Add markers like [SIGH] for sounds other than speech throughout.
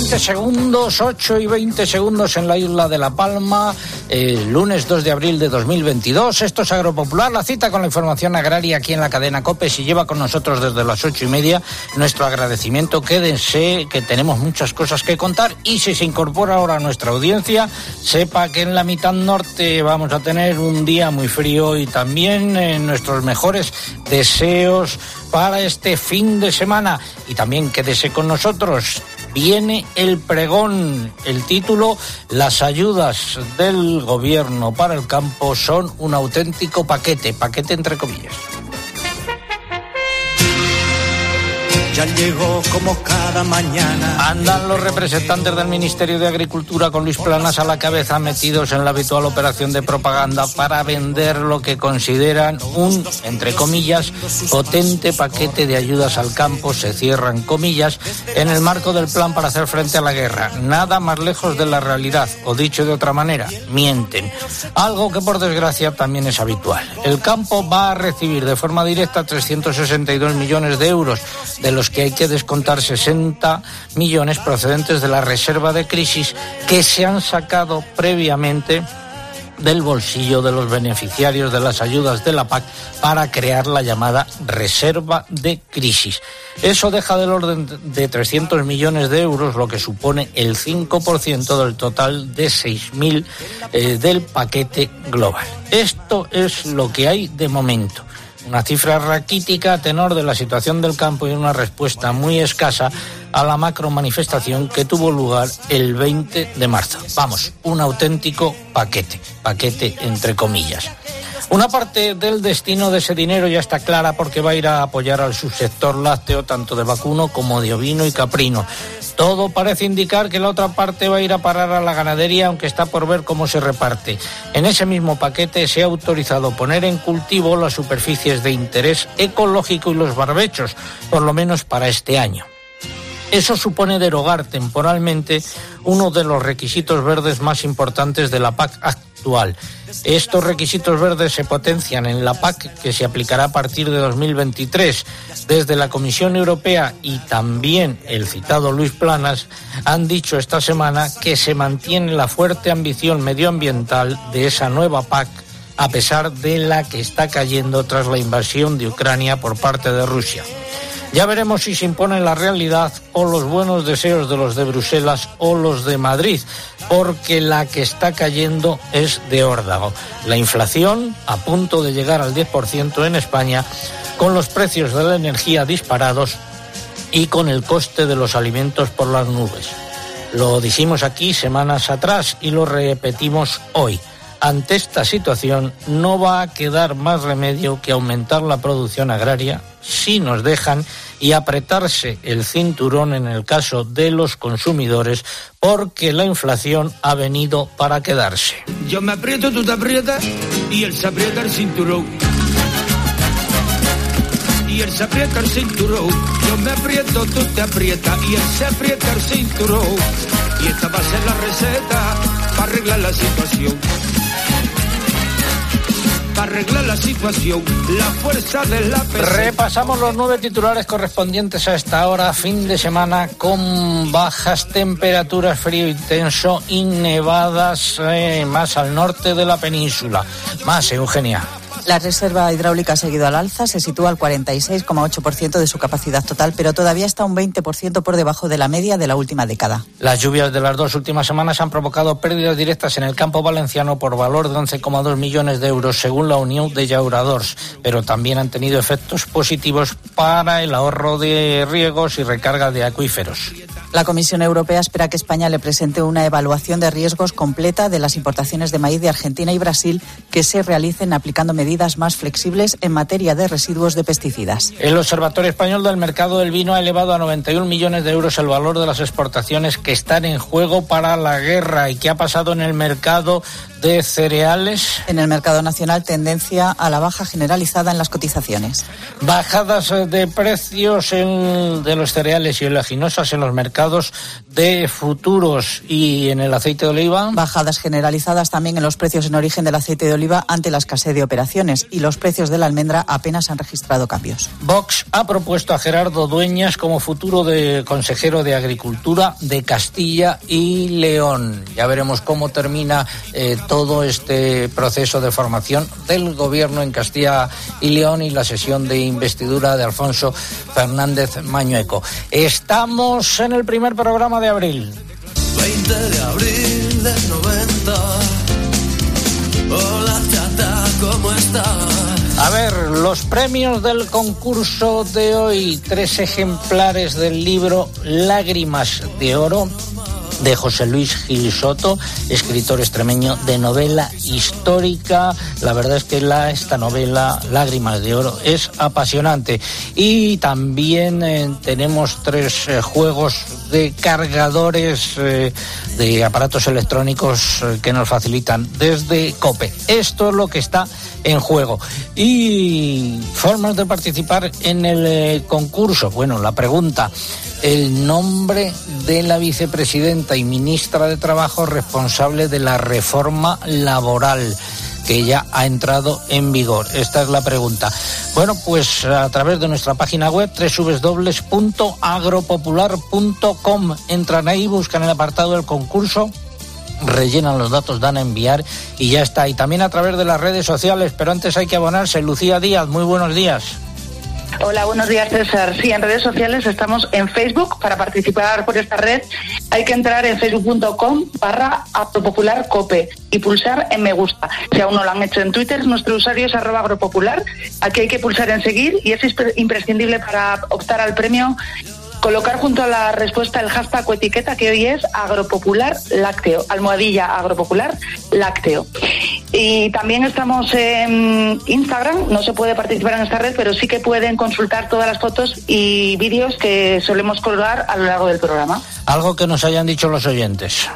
20 segundos, 8 y 20 segundos en la isla de La Palma, el lunes 2 de abril de 2022. Esto es Agropopular, la cita con la información agraria aquí en la cadena COPE. Si lleva con nosotros desde las 8 y media, nuestro agradecimiento. Quédense, que tenemos muchas cosas que contar. Y si se incorpora ahora a nuestra audiencia, sepa que en la mitad norte vamos a tener un día muy frío y también en nuestros mejores deseos para este fin de semana. Y también quédese con nosotros. Viene el pregón. El título, Las ayudas del gobierno para el campo son un auténtico paquete, paquete entre comillas. Ya llegó como cada mañana. Andan los representantes del Ministerio de Agricultura con Luis Planas a la cabeza metidos en la habitual operación de propaganda para vender lo que consideran un, entre comillas, potente paquete de ayudas al campo, se cierran comillas, en el marco del plan para hacer frente a la guerra. Nada más lejos de la realidad, o dicho de otra manera, mienten. Algo que por desgracia también es habitual. El campo va a recibir de forma directa 362 millones de euros, de los que hay que descontar 60 millones procedentes de la reserva de crisis que se han sacado previamente del bolsillo de los beneficiarios de las ayudas de la PAC para crear la llamada reserva de crisis. Eso deja del orden de 300 millones de euros, lo que supone el 5% del total de 6.000 eh, del paquete global. Esto es lo que hay de momento una cifra raquítica a tenor de la situación del campo y una respuesta muy escasa a la macro manifestación que tuvo lugar el 20 de marzo. Vamos, un auténtico paquete, paquete entre comillas. Una parte del destino de ese dinero ya está clara porque va a ir a apoyar al subsector lácteo tanto de vacuno como de ovino y caprino. Todo parece indicar que la otra parte va a ir a parar a la ganadería, aunque está por ver cómo se reparte. En ese mismo paquete se ha autorizado poner en cultivo las superficies de interés ecológico y los barbechos, por lo menos para este año. Eso supone derogar temporalmente uno de los requisitos verdes más importantes de la PAC actual. Estos requisitos verdes se potencian en la PAC que se aplicará a partir de 2023. Desde la Comisión Europea y también el citado Luis Planas han dicho esta semana que se mantiene la fuerte ambición medioambiental de esa nueva PAC a pesar de la que está cayendo tras la invasión de Ucrania por parte de Rusia. Ya veremos si se impone la realidad o los buenos deseos de los de Bruselas o los de Madrid, porque la que está cayendo es de órdago. La inflación a punto de llegar al 10% en España, con los precios de la energía disparados y con el coste de los alimentos por las nubes. Lo dijimos aquí semanas atrás y lo repetimos hoy. Ante esta situación no va a quedar más remedio que aumentar la producción agraria si nos dejan y apretarse el cinturón en el caso de los consumidores porque la inflación ha venido para quedarse. Yo me aprieto, tú te aprietas y él se aprieta el cinturón. Y él se aprieta el cinturón. Yo me aprieto, tú te aprietas y él se aprieta el cinturón. Y esta va a ser la receta para arreglar la situación arreglar la situación, la fuerza de la Repasamos los nueve titulares correspondientes a esta hora, fin de semana con bajas temperaturas, frío intenso y nevadas eh, más al norte de la península. Más, Eugenia. La reserva hidráulica ha seguido al alza, se sitúa al 46,8% de su capacidad total, pero todavía está un 20% por debajo de la media de la última década. Las lluvias de las dos últimas semanas han provocado pérdidas directas en el campo valenciano por valor de 11,2 millones de euros, según la Unión de Llauradors, pero también han tenido efectos positivos para el ahorro de riegos y recarga de acuíferos. La Comisión Europea espera que España le presente una evaluación de riesgos completa de las importaciones de maíz de Argentina y Brasil que se realicen aplicando medidas más flexibles en materia de residuos de pesticidas. El Observatorio Español del Mercado del Vino ha elevado a 91 millones de euros el valor de las exportaciones que están en juego para la guerra y que ha pasado en el mercado de cereales. En el mercado nacional, tendencia a la baja generalizada en las cotizaciones. Bajadas de precios en, de los cereales y oleaginosas en los mercados mercados de futuros y en el aceite de oliva. Bajadas generalizadas también en los precios en origen del aceite de oliva ante la escasez de operaciones y los precios de la almendra apenas han registrado cambios. Vox ha propuesto a Gerardo Dueñas como futuro de consejero de Agricultura de Castilla y León. Ya veremos cómo termina eh, todo este proceso de formación del gobierno en Castilla y León y la sesión de investidura de Alfonso Fernández Mañueco. Estamos en el primer programa de abril. 20 de abril del 90. Hola chata, ¿cómo estás? A ver, los premios del concurso de hoy, tres ejemplares del libro Lágrimas de Oro de José Luis Gil Soto, escritor extremeño de novela histórica. La verdad es que la, esta novela, Lágrimas de Oro, es apasionante. Y también eh, tenemos tres eh, juegos de cargadores eh, de aparatos electrónicos que nos facilitan desde COPE. Esto es lo que está en juego. Y formas de participar en el concurso. Bueno, la pregunta el nombre de la vicepresidenta y ministra de Trabajo responsable de la reforma laboral que ya ha entrado en vigor? Esta es la pregunta. Bueno, pues a través de nuestra página web www.agropopular.com entran ahí, buscan el apartado del concurso rellenan los datos, dan a enviar y ya está. Y también a través de las redes sociales, pero antes hay que abonarse. Lucía Díaz, muy buenos días. Hola, buenos días César. Sí, en redes sociales estamos en Facebook. Para participar por esta red hay que entrar en facebook.com barra agropopularcope y pulsar en me gusta. Si aún no lo han hecho en Twitter, nuestro usuario es arroba agropopular. Aquí hay que pulsar en seguir y es imprescindible para optar al premio colocar junto a la respuesta el hashtag o etiqueta que hoy es agropopular lácteo, almohadilla agropopular lácteo. Y también estamos en Instagram, no se puede participar en esta red, pero sí que pueden consultar todas las fotos y vídeos que solemos colgar a lo largo del programa. Algo que nos hayan dicho los oyentes.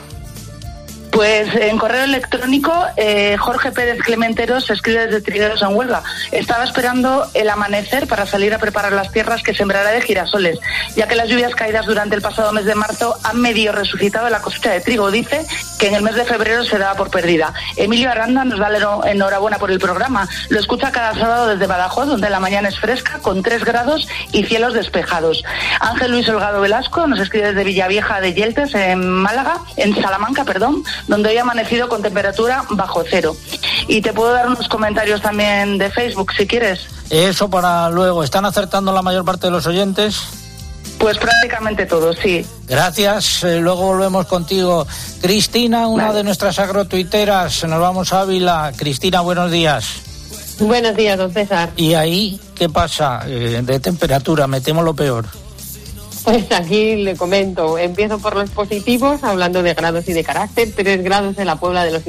Pues en correo electrónico, eh, Jorge Pérez Clementeros escribe desde Trigueros en Huelva. Estaba esperando el amanecer para salir a preparar las tierras que sembrará de girasoles, ya que las lluvias caídas durante el pasado mes de marzo han medio resucitado la cosecha de trigo. Dice que en el mes de febrero se daba por perdida. Emilio Aranda nos da la enhorabuena por el programa. Lo escucha cada sábado desde Badajoz, donde la mañana es fresca, con 3 grados y cielos despejados. Ángel Luis Holgado Velasco nos escribe desde Villavieja de Yeltes, en Málaga, en Salamanca, perdón donde hoy ha amanecido con temperatura bajo cero. Y te puedo dar unos comentarios también de Facebook, si quieres. Eso para luego. ¿Están acertando la mayor parte de los oyentes? Pues prácticamente todos, sí. Gracias. Eh, luego volvemos contigo. Cristina, una vale. de nuestras agrotuiteras. Nos vamos a Ávila. Cristina, buenos días. Buenos días, don César. ¿Y ahí qué pasa eh, de temperatura? Me temo lo peor. Pues aquí le comento, empiezo por los positivos, hablando de grados y de carácter, 3 grados en la Puebla de los,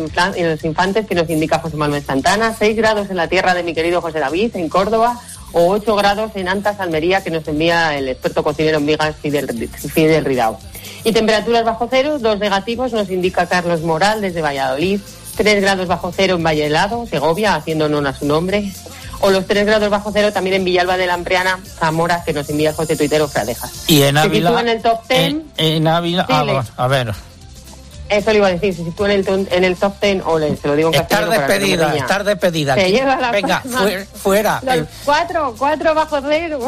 Infantes, que nos indica José Manuel Santana, 6 grados en la tierra de mi querido José David, en Córdoba, o 8 grados en Antas, Almería, que nos envía el experto cocinero en migas Fidel, Fidel Ridao. Y temperaturas bajo cero, dos negativos, nos indica Carlos Moral desde Valladolid, 3 grados bajo cero en Valle Helado, Segovia, haciendo honor a su nombre, o los 3 grados bajo cero también en Villalba de la Ampriana, Zamora, que nos envía José Tuitero Fradejas. Y en Ávila. En el top 10. En, en Ávila. Sí, ah, bueno, a ver. Eso le iba a decir, se sitúa en el, en el top 10, o le, se lo digo en Estar no despedida, estar despedida. Se lleva la Venga, fuera. fuera. Los Eh, cuatro, cuatro bajo cero.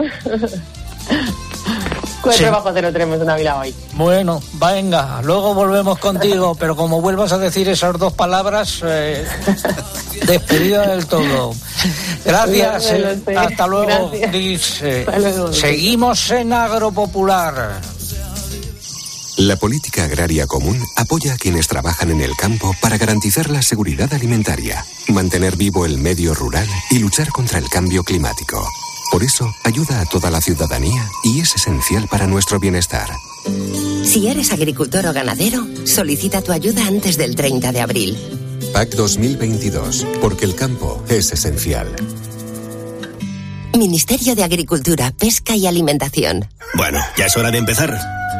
Cuatro Sí. bajo cero tenemos en Ávila hoy. Bueno, venga, luego volvemos contigo, pero como vuelvas a decir esas dos palabras, eh, [LAUGHS] despedida del todo. Gracias, eh, hasta luego, Gracias. Cris. eh, Hasta luego. seguimos en Agropopular. La política agraria común apoya a quienes trabajan en el campo para garantizar la seguridad alimentaria, mantener vivo el medio rural y luchar contra el cambio climático. Por eso, ayuda a toda la ciudadanía y es esencial para nuestro bienestar. Si eres agricultor o ganadero, solicita tu ayuda antes del 30 de abril. PAC 2022, porque el campo es esencial. Ministerio de Agricultura, Pesca y Alimentación. Bueno, ya es hora de empezar.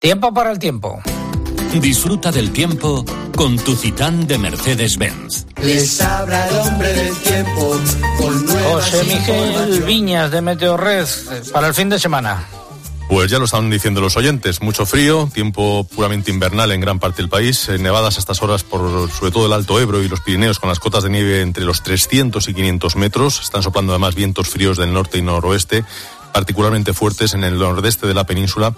Tiempo para el tiempo. Disfruta del tiempo con tu Citán de Mercedes-Benz. Les habla el hombre del tiempo con José Miguel Viñas de Meteorred para el fin de semana. Pues ya lo están diciendo los oyentes, mucho frío, tiempo puramente invernal en gran parte del país, nevadas a estas horas por sobre todo el Alto Ebro y los Pirineos con las cotas de nieve entre los 300 y 500 metros, están soplando además vientos fríos del norte y noroeste, particularmente fuertes en el nordeste de la península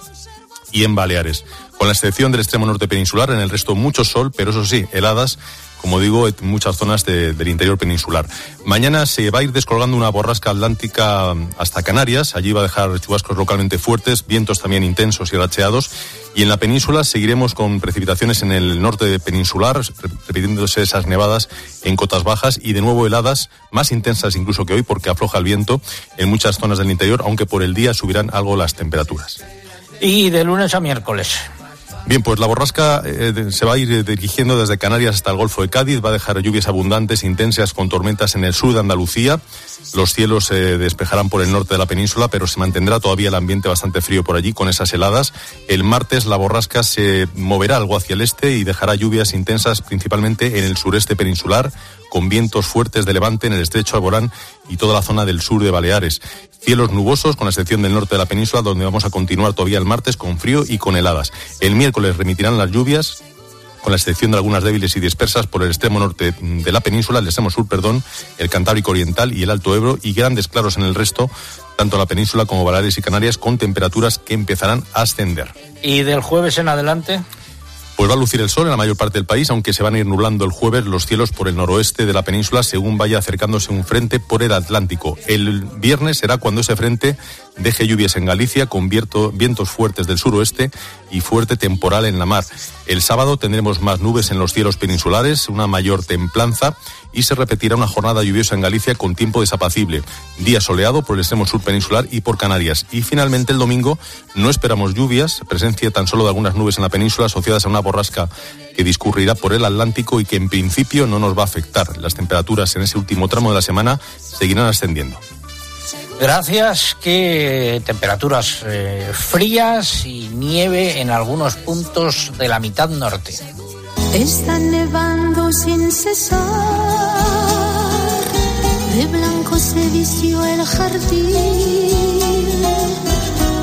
y en Baleares. Con la excepción del extremo norte peninsular, en el resto mucho sol, pero eso sí, heladas como digo, en muchas zonas del interior peninsular. Mañana se va a ir descolgando una borrasca atlántica hasta Canarias. Allí va a dejar chubascos localmente fuertes, vientos también intensos y racheados. Y en la península seguiremos con precipitaciones en el norte peninsular, repitiéndose esas nevadas en cotas bajas y de nuevo heladas más intensas incluso que hoy porque afloja el viento en muchas zonas del interior, aunque por el día subirán algo las temperaturas y de lunes a miércoles. Bien, pues la borrasca eh, se va a ir dirigiendo desde Canarias hasta el Golfo de Cádiz, va a dejar lluvias abundantes, intensas, con tormentas en el sur de Andalucía. Los cielos se despejarán por el norte de la península, pero se mantendrá todavía el ambiente bastante frío por allí con esas heladas. El martes la borrasca se moverá algo hacia el este y dejará lluvias intensas principalmente en el sureste peninsular, con vientos fuertes de levante en el estrecho Alborán y toda la zona del sur de Baleares. Cielos nubosos, con la excepción del norte de la península, donde vamos a continuar todavía el martes con frío y con heladas. El miércoles remitirán las lluvias, con la excepción de algunas débiles y dispersas por el extremo norte de la península, el extremo sur, perdón, el Cantábrico Oriental y el Alto Ebro, y grandes claros en el resto, tanto la península como Baleares y Canarias, con temperaturas que empezarán a ascender. ¿Y del jueves en adelante? Pues va a lucir el sol en la mayor parte del país, aunque se van a ir nublando el jueves los cielos por el noroeste de la península según vaya acercándose un frente por el Atlántico. El viernes será cuando ese frente deje lluvias en Galicia con vientos fuertes del suroeste y fuerte temporal en la mar. El sábado tendremos más nubes en los cielos peninsulares, una mayor templanza y se repetirá una jornada lluviosa en Galicia con tiempo desapacible. Día soleado por el extremo sur peninsular y por Canarias. Y finalmente el domingo no esperamos lluvias, presencia tan solo de algunas nubes en la península asociadas a una borrasca que discurrirá por el Atlántico y que en principio no nos va a afectar. Las temperaturas en ese último tramo de la semana seguirán ascendiendo. Gracias, que temperaturas eh, frías y nieve en algunos puntos de la mitad norte. Está nevando sin cesar, de blanco se vistió el jardín,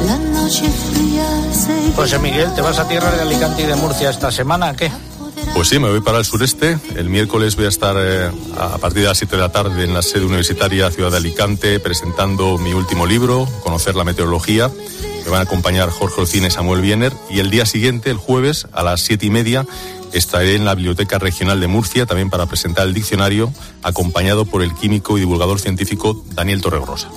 la noche fría se... José Miguel, ¿te vas a tierra de Alicante y de Murcia esta semana? ¿Qué? Pues sí, me voy para el sureste. El miércoles voy a estar eh, a partir de las 7 de la tarde en la sede universitaria Ciudad de Alicante presentando mi último libro, Conocer la Meteorología. Me van a acompañar Jorge Olcine y Samuel Biener. Y el día siguiente, el jueves, a las 7 y media, estaré en la Biblioteca Regional de Murcia también para presentar el diccionario, acompañado por el químico y divulgador científico Daniel Torregrosa.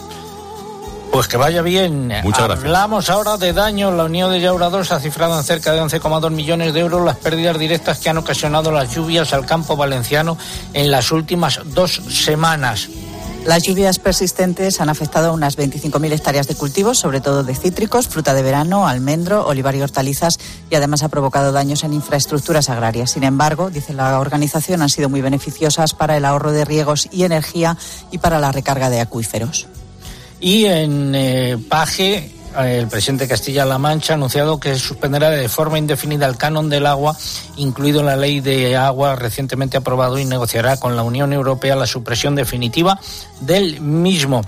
Pues que vaya bien. Muchas gracias. Hablamos ahora de daños. La Unión de 2 ha cifrado en cerca de 11,2 millones de euros las pérdidas directas que han ocasionado las lluvias al campo valenciano en las últimas dos semanas. Las lluvias persistentes han afectado a unas 25.000 hectáreas de cultivos, sobre todo de cítricos, fruta de verano, almendro, olivar y hortalizas, y además ha provocado daños en infraestructuras agrarias. Sin embargo, dice la organización, han sido muy beneficiosas para el ahorro de riegos y energía y para la recarga de acuíferos. Y en eh, Paje, el presidente de Castilla-La Mancha ha anunciado que suspenderá de forma indefinida el canon del agua, incluido la ley de agua recientemente aprobado, y negociará con la Unión Europea la supresión definitiva del mismo.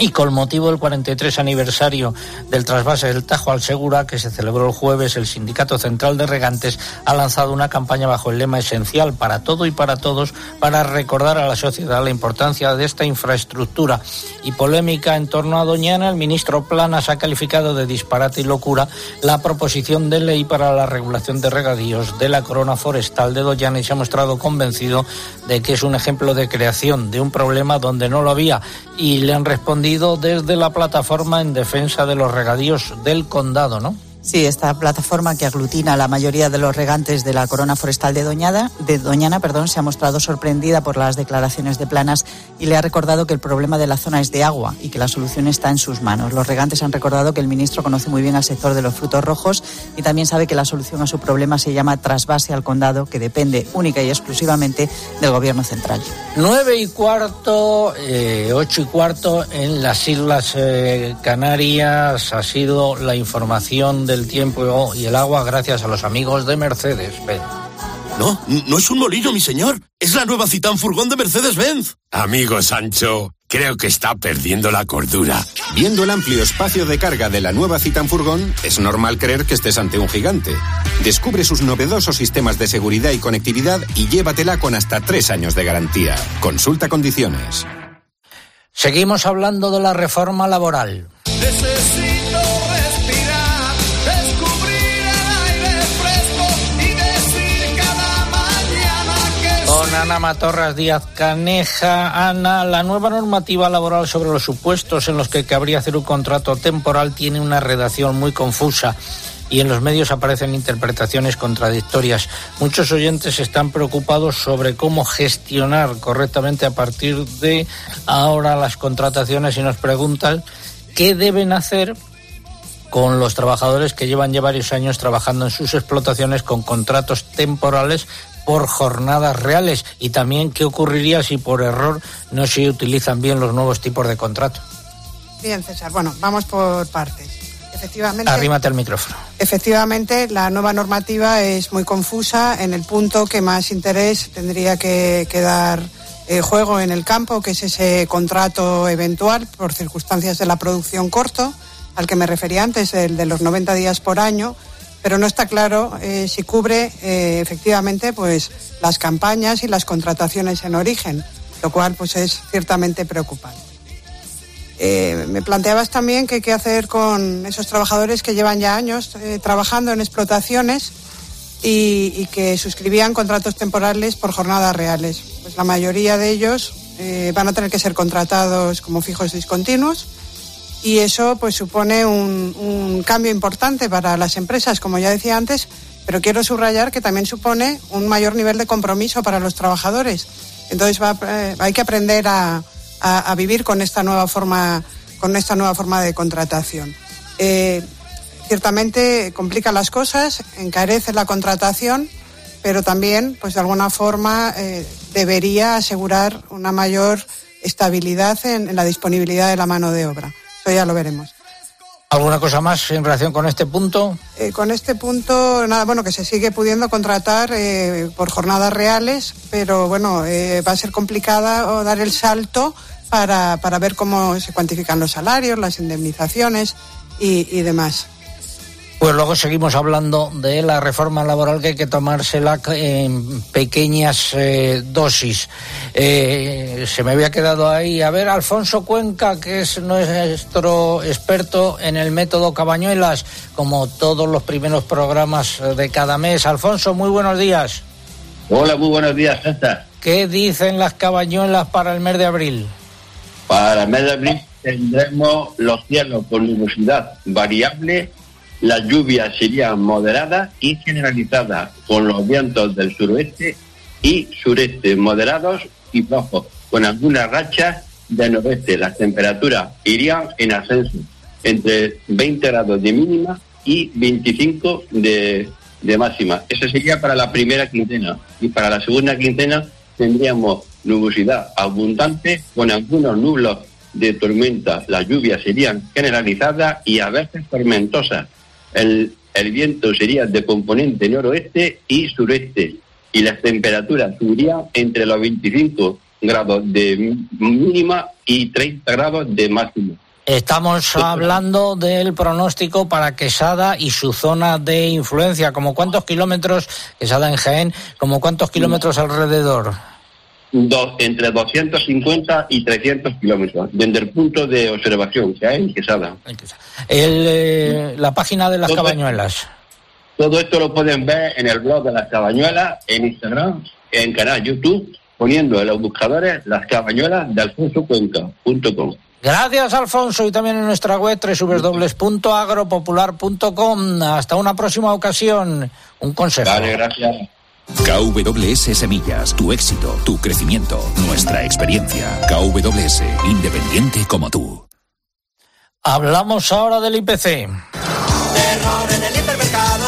Y con motivo del 43 aniversario del trasvase del Tajo al Segura, que se celebró el jueves, el Sindicato Central de Regantes ha lanzado una campaña bajo el lema esencial para todo y para todos para recordar a la sociedad la importancia de esta infraestructura. Y polémica en torno a Doñana, el ministro Planas ha calificado de disparate y locura la proposición de ley para la regulación de regadíos de la corona forestal de Doñana y se ha mostrado convencido de que es un ejemplo de creación de un problema donde no lo había. Y le han respondido desde la plataforma en defensa de los regadíos del condado, ¿no? Sí, esta plataforma que aglutina a la mayoría de los regantes de la corona forestal de, Doñada, de Doñana perdón, se ha mostrado sorprendida por las declaraciones de Planas y le ha recordado que el problema de la zona es de agua y que la solución está en sus manos. Los regantes han recordado que el ministro conoce muy bien al sector de los frutos rojos y también sabe que la solución a su problema se llama trasvase al condado, que depende única y exclusivamente del gobierno central. Nueve y cuarto, eh, ocho y cuarto en las Islas eh, Canarias ha sido la información del tiempo y el agua gracias a los amigos de Mercedes-Benz. No, no es un molino, mi señor. Es la nueva Citán Furgón de Mercedes-Benz. Amigo Sancho, creo que está perdiendo la cordura. Viendo el amplio espacio de carga de la nueva Citan Furgón, es normal creer que estés ante un gigante. Descubre sus novedosos sistemas de seguridad y conectividad y llévatela con hasta tres años de garantía. Consulta condiciones. Seguimos hablando de la reforma laboral. Necesito Ana Matorras Díaz Caneja. Ana, la nueva normativa laboral sobre los supuestos en los que cabría hacer un contrato temporal tiene una redacción muy confusa y en los medios aparecen interpretaciones contradictorias. Muchos oyentes están preocupados sobre cómo gestionar correctamente a partir de ahora las contrataciones y nos preguntan qué deben hacer con los trabajadores que llevan ya varios años trabajando en sus explotaciones con contratos temporales por jornadas reales y también qué ocurriría si por error no se utilizan bien los nuevos tipos de contrato. Bien, César. Bueno, vamos por partes. Efectivamente, Arrímate al micrófono. efectivamente, la nueva normativa es muy confusa en el punto que más interés tendría que, que dar eh, juego en el campo, que es ese contrato eventual por circunstancias de la producción corto, al que me refería antes, el de los 90 días por año, pero no está claro eh, si cubre eh, efectivamente pues las campañas y las contrataciones en origen, lo cual pues es ciertamente preocupante. Eh, me planteabas también qué hacer con esos trabajadores que llevan ya años trabajando en explotaciones y, y que suscribían contratos temporales por jornadas reales. Pues la mayoría de ellos van a tener que ser contratados como fijos discontinuos y eso pues supone un, cambio importante para las empresas, como ya decía antes, pero quiero subrayar que también supone un mayor nivel de compromiso para los trabajadores. Entonces va, eh, hay que aprender a, vivir con esta nueva forma, con esta nueva forma de contratación. Eh, ciertamente complica las cosas, encarece la contratación, pero también, pues de alguna forma, eh, debería asegurar una mayor estabilidad en la disponibilidad de la mano de obra. Ya lo veremos. ¿Alguna cosa más en relación con este punto? Eh, con este punto, nada, bueno, que se sigue pudiendo contratar eh, por jornadas reales, pero bueno, eh, va a ser complicada dar el salto para, para ver cómo se cuantifican los salarios, las indemnizaciones y, y demás. Pues luego seguimos hablando de la reforma laboral que hay que tomársela en pequeñas eh, dosis. Eh, se me había quedado ahí. A ver, Alfonso Cuenca, que es nuestro experto en el método Cabañuelas, como todos los primeros programas de cada mes. Alfonso, muy buenos días. Hola, muy buenos días, César. ¿Qué dicen las cabañuelas para el mes de abril? Para el mes de abril tendremos los cielos con nubosidad variable, las lluvias serían moderadas y generalizadas, con los vientos del suroeste y sureste moderados y flojos, con algunas rachas de noroeste. Las temperaturas irían en ascenso, entre 20 grados de mínima y 25 de, de máxima. Eso sería para la primera quincena. Y para la segunda quincena tendríamos nubosidad abundante con algunos nublos de tormenta. Las lluvias serían generalizadas y a veces tormentosas. El, el viento sería de componente noroeste y sureste y las temperaturas subirían entre los 25 grados de mínima y 30 grados de máxima. Estamos hablando del pronóstico para Quesada y su zona de influencia. ¿Como cuántos kilómetros, Quesada en Jaén, como cuántos kilómetros alrededor? Do- entre 250 y 300 kilómetros, desde el punto de observación que hay en Quesada. El, eh, la página de las Todo- cabañuelas. Todo esto lo pueden ver en el blog de las cabañuelas, en Instagram, en canal YouTube, poniendo en los buscadores las cabañuelas de alfonsocuenca.com. Gracias, Alfonso, y también en nuestra web www.agropopular.com. Hasta una próxima ocasión. Un consejo. Vale, gracias. KWS Semillas, tu éxito, tu crecimiento, nuestra experiencia. KWS, independiente como tú. Hablamos ahora del IPC. Terror en el hipermercado,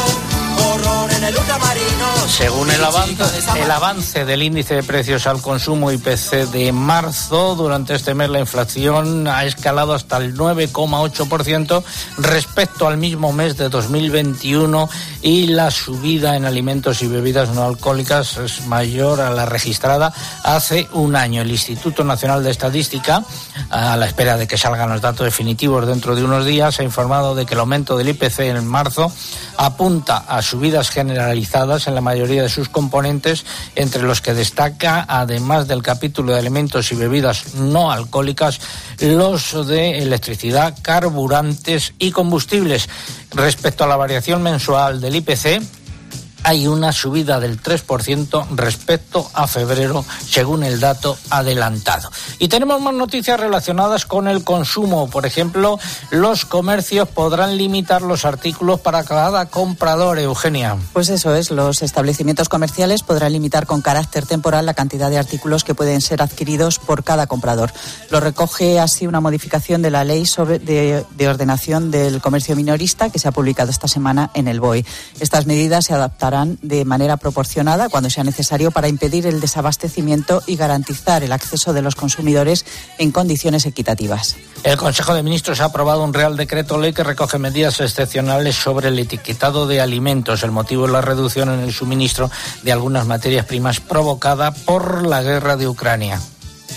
horror en el ultramarino. Según el avance, el avance del índice de precios al consumo IPC de marzo, durante este mes la inflación ha escalado hasta el 9,8% respecto al mismo mes de 2021 y la subida en alimentos y bebidas no alcohólicas es mayor a la registrada hace un año. El Instituto Nacional de Estadística, a la espera de que salgan los datos definitivos dentro de unos días, ha informado de que el aumento del IPC en marzo apunta a subidas generalizadas en la mayoría de sus componentes, entre los que destaca, además del capítulo de alimentos y bebidas no alcohólicas, los de electricidad, carburantes y combustibles. Respecto a la variación mensual del IPC, hay una subida del 3% respecto a febrero, según el dato adelantado. Y tenemos más noticias relacionadas con el consumo. Por ejemplo, los comercios podrán limitar los artículos para cada comprador, Eugenia. Pues eso es, los establecimientos comerciales podrán limitar con carácter temporal la cantidad de artículos que pueden ser adquiridos por cada comprador. Lo recoge así una modificación de la ley sobre de, de ordenación del comercio minorista que se ha publicado esta semana en el BOE. Estas medidas se adaptarán de manera proporcionada cuando sea necesario para impedir el desabastecimiento y garantizar el acceso de los consumidores en condiciones equitativas. El Consejo de Ministros ha aprobado un Real Decreto Ley que recoge medidas excepcionales sobre el etiquetado de alimentos. El motivo es la reducción en el suministro de algunas materias primas provocada por la guerra de Ucrania.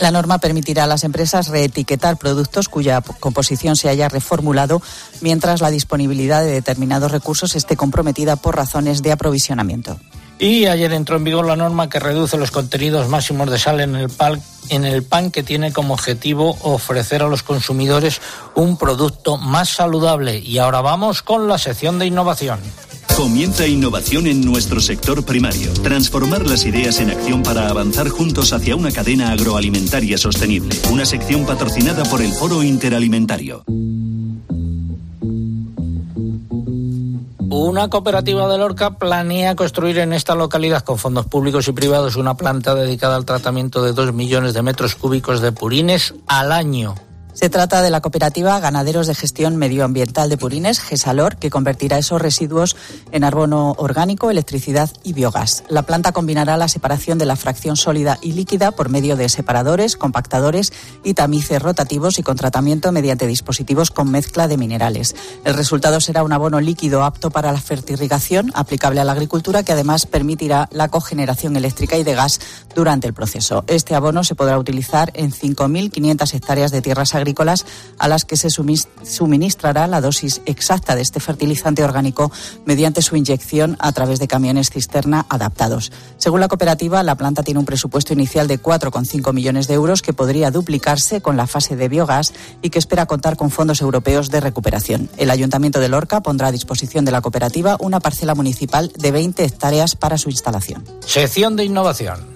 La norma permitirá a las empresas reetiquetar productos cuya composición se haya reformulado mientras la disponibilidad de determinados recursos esté comprometida por razones de aprovisionamiento. Y ayer entró en vigor la norma que reduce los contenidos máximos de sal en el, pan, en el pan que tiene como objetivo ofrecer a los consumidores un producto más saludable. Y ahora vamos con la sección de innovación. Comienza innovación en nuestro sector primario. Transformar las ideas en acción para avanzar juntos hacia una cadena agroalimentaria sostenible. Una sección patrocinada por el Foro Interalimentario. Una cooperativa de Lorca planea construir en esta localidad con fondos públicos y privados una planta dedicada al tratamiento de dos millones de metros cúbicos de purines al año. Se trata de la cooperativa Ganaderos de Gestión Medioambiental de Purines, GESALOR, que convertirá esos residuos en arbono orgánico, electricidad y biogás. La planta combinará la separación de la fracción sólida y líquida por medio de separadores, compactadores y tamices rotativos y con tratamiento mediante dispositivos con mezcla de minerales. El resultado será un abono líquido apto para la fertirrigación, aplicable a la agricultura, que además permitirá la cogeneración eléctrica y de gas durante el proceso. Este abono se podrá utilizar en 5.500 hectáreas de tierras agrícolas agrícolas a las que se suministrará la dosis exacta de este fertilizante orgánico mediante su inyección a través de camiones cisterna adaptados. Según la cooperativa, la planta tiene un presupuesto inicial de 4,5 millones de euros que podría duplicarse con la fase de biogás y que espera contar con fondos europeos de recuperación. El Ayuntamiento de Lorca pondrá a disposición de la cooperativa una parcela municipal de 20 hectáreas para su instalación. Sección de innovación.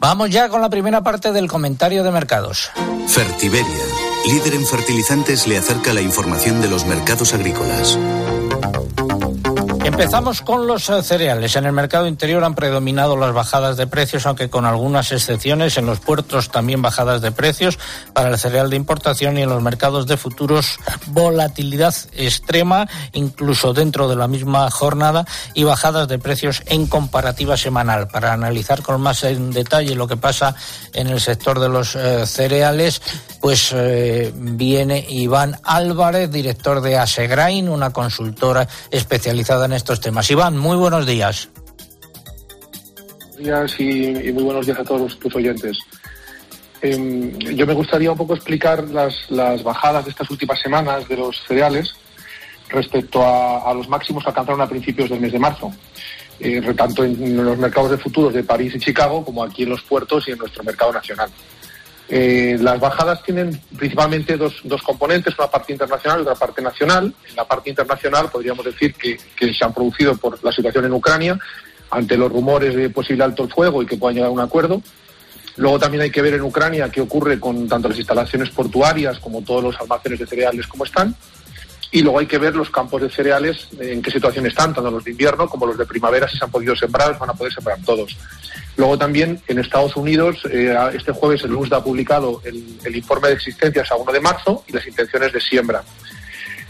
Vamos ya con la primera parte del comentario de mercados. Fertiberia, líder en fertilizantes, le acerca la información de los mercados agrícolas. Empezamos con los eh, cereales. En el mercado interior han predominado las bajadas de precios, aunque con algunas excepciones. En los puertos también bajadas de precios para el cereal de importación y en los mercados de futuros volatilidad extrema, incluso dentro de la misma jornada, y bajadas de precios en comparativa semanal. Para analizar con más en detalle lo que pasa en el sector de los eh, cereales, pues eh, viene Iván Álvarez, director de Asegrain, una consultora especializada en estos temas. Iván, muy buenos días. Buenos días y, muy buenos días a todos tus oyentes. em, yo me gustaría un poco explicar las, las bajadas de estas últimas semanas de los cereales respecto a, los máximos que alcanzaron a principios del mes de marzo, eh, tanto en los mercados de futuros de París y Chicago como aquí en los puertos y en nuestro mercado nacional. Eh, las bajadas tienen principalmente dos, dos, componentes, una parte internacional y otra parte nacional. En la parte internacional podríamos decir que, se han producido por la situación en Ucrania, ante los rumores de posible alto el fuego y que puedan llegar a un acuerdo. Luego también hay que ver en Ucrania qué ocurre con tanto las instalaciones portuarias como todos los almacenes de cereales como están. Y luego hay que ver los campos de cereales en qué situación están, tanto los de invierno como los de primavera, si se han podido sembrar, van a poder sembrar todos. Luego también en Estados Unidos, eh, este jueves el USDA ha publicado el, informe de existencias a 1 de marzo y las intenciones de siembra.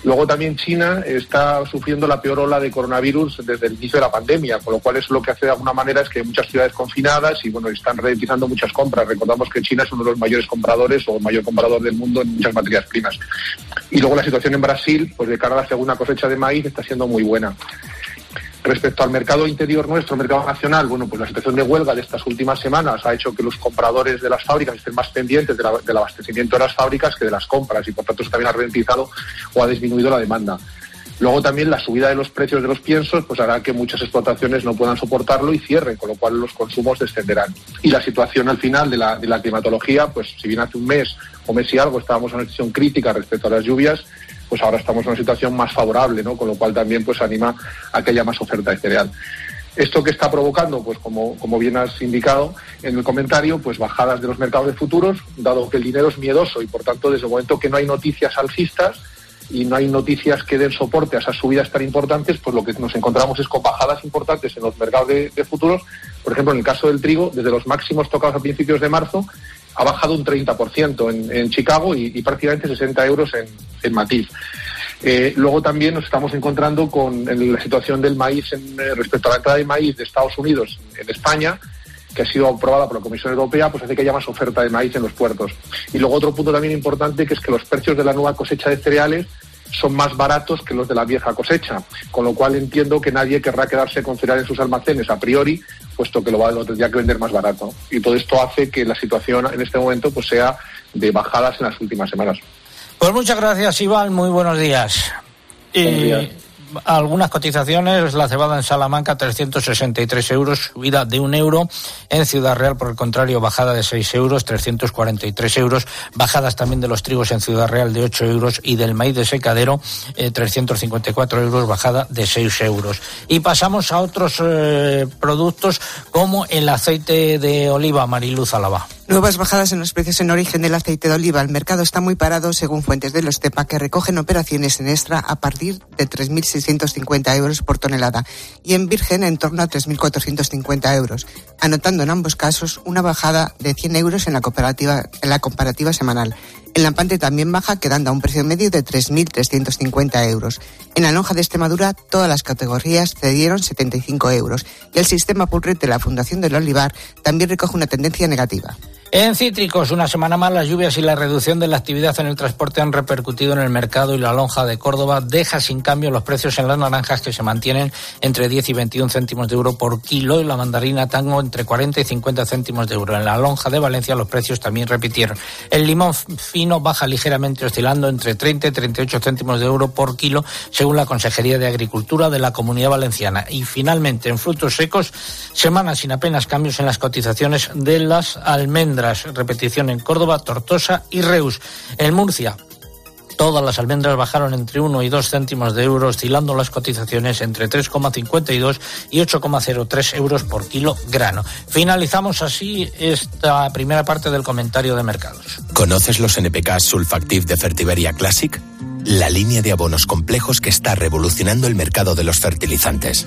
Luego también China está sufriendo la peor ola de coronavirus desde el inicio de la pandemia, con lo cual eso lo que hace de alguna manera es que hay muchas ciudades confinadas y bueno, están realizando muchas compras. Recordamos que China es uno de los mayores compradores o el mayor comprador del mundo en muchas materias primas. Y luego la situación en Brasil, pues de cara a la segunda cosecha de maíz, está siendo muy buena. Respecto al mercado interior nuestro, mercado nacional, bueno, pues la situación de huelga de estas últimas semanas ha hecho que los compradores de las fábricas estén más pendientes del abastecimiento de las fábricas que de las compras y por tanto eso también ha ralentizado o ha disminuido la demanda. Luego también la subida de los precios de los piensos pues hará que muchas explotaciones no puedan soportarlo y cierren, con lo cual los consumos descenderán. Y la situación al final de la, de la climatología, pues si bien hace un mes o mes y algo estábamos en una situación crítica respecto a las lluvias, pues ahora estamos en una situación más favorable, ¿no? Con lo cual también pues anima a que haya más oferta de cereal. Esto que está provocando, pues como, como bien has indicado en el comentario, pues bajadas de los mercados de futuros, dado que el dinero es miedoso y por tanto desde el momento que no hay noticias alcistas y no hay noticias que den soporte a esas subidas tan importantes, pues lo que nos encontramos es con bajadas importantes en los mercados de, futuros. Por ejemplo, en el caso del trigo, desde los máximos tocados a principios de marzo, ha bajado un 30% en, en Chicago y, prácticamente 60 euros en, Matiz. Eh, luego también nos estamos encontrando con la situación del maíz eh, respecto a la entrada de maíz de Estados Unidos en España, que ha sido aprobada por la Comisión Europea, pues hace que haya más oferta de maíz en los puertos. Y luego otro punto también importante, que es que los precios de la nueva cosecha de cereales son más baratos que los de la vieja cosecha, con lo cual entiendo que nadie querrá quedarse con cereal en sus almacenes a priori, puesto que lo, va, lo tendría que vender más barato. Y todo esto hace que la situación en este momento pues sea de bajadas en las últimas semanas. Pues muchas gracias, Iván. Muy buenos días. Buenos días algunas cotizaciones, la cebada en Salamanca 363 euros, subida de un euro. En Ciudad Real, por el contrario, bajada de 6 euros, 343 euros. Bajadas también de los trigos en Ciudad Real de 8 euros y del maíz de secadero 354 eh, euros, bajada de 6 euros. Y pasamos a otros eh, productos como el aceite de oliva, Mariluz Alaba. Nuevas bajadas en los precios en origen del aceite de oliva. El mercado está muy parado, según fuentes de los TEPA, que recogen operaciones en extra a partir de 3.650 euros por tonelada y en virgen en torno a 3.450 euros, anotando en ambos casos una bajada de 100 euros en la, cooperativa, en la comparativa semanal. El lampante también baja, quedando a un precio medio de 3.350 euros. En la lonja de Extremadura, todas las categorías cedieron 75 euros y el sistema Pulret de la Fundación del Olivar también recoge una tendencia negativa. En cítricos, una semana más, las lluvias y la reducción de la actividad en el transporte han repercutido en el mercado y la lonja de Córdoba deja sin cambio los precios en las naranjas que se mantienen entre 10 y 21 céntimos de euro por kilo y la mandarina tango entre 40 y 50 céntimos de euro. En la lonja de Valencia los precios también repitieron. El limón fino baja ligeramente oscilando entre 30 y 38 céntimos de euro por kilo según la Consejería de Agricultura de la Comunidad Valenciana. Y finalmente, en frutos secos, semanas sin apenas cambios en las cotizaciones de las almendras repetición en Córdoba, Tortosa y Reus. En Murcia, Todas las almendras bajaron entre 1 y 2 céntimos de euro, oscilando las cotizaciones entre 3,52 y 8,03 euros por kilo grano. Finalizamos así esta primera parte del comentario de mercados. ¿Conoces los NPK Sulfactive de Fertiberia Classic? La línea de abonos complejos que está revolucionando el mercado de los fertilizantes.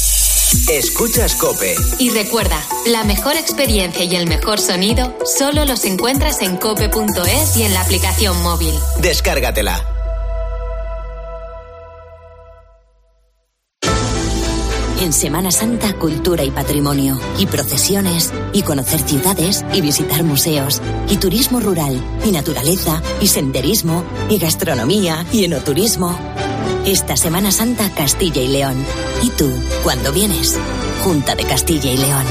Escuchas Cope. Y recuerda, la mejor experiencia y el mejor sonido solo los encuentras en cope.es y en la aplicación móvil. Descárgatela. En Semana Santa, cultura y patrimonio, y procesiones, y conocer ciudades, y visitar museos, y turismo rural, y naturaleza, y senderismo, y gastronomía, y enoturismo. Esta Semana Santa, Castilla y León. ¿Y tú, cuándo vienes? Junta de Castilla y León.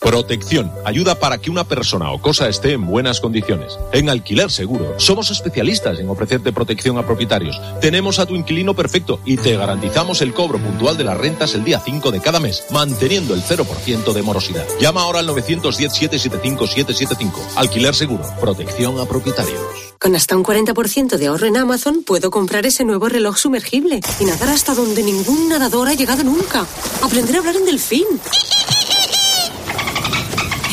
Protección. Ayuda para que una persona o cosa esté en buenas condiciones. En Alquiler Seguro somos especialistas en ofrecerte protección a propietarios. Tenemos a tu inquilino perfecto y te garantizamos el cobro puntual de las rentas el día 5 de cada mes, manteniendo el 0% de morosidad. Llama ahora al 910-775-775. Alquiler Seguro. Protección a propietarios. Con hasta un 40% de ahorro en Amazon puedo comprar ese nuevo reloj sumergible y nadar hasta donde ningún nadador ha llegado nunca. Aprender a hablar en delfín.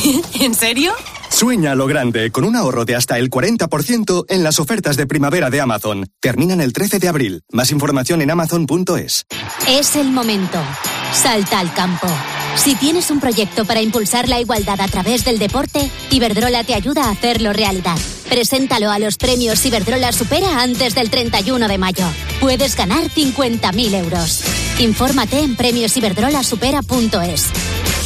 [LAUGHS] ¿En serio? Sueña a lo grande con un ahorro de hasta el 40% en las ofertas de primavera de Amazon. Terminan el 13 de abril. Más información en amazon.es. Es el momento. Salta al campo. Si tienes un proyecto para impulsar la igualdad a través del deporte, Iberdrola te ayuda a hacerlo realidad. Preséntalo a los premios Iberdrola Supera antes del 31 de mayo. Puedes ganar 50.000 euros. Infórmate en premiosiberdrolasupera.es.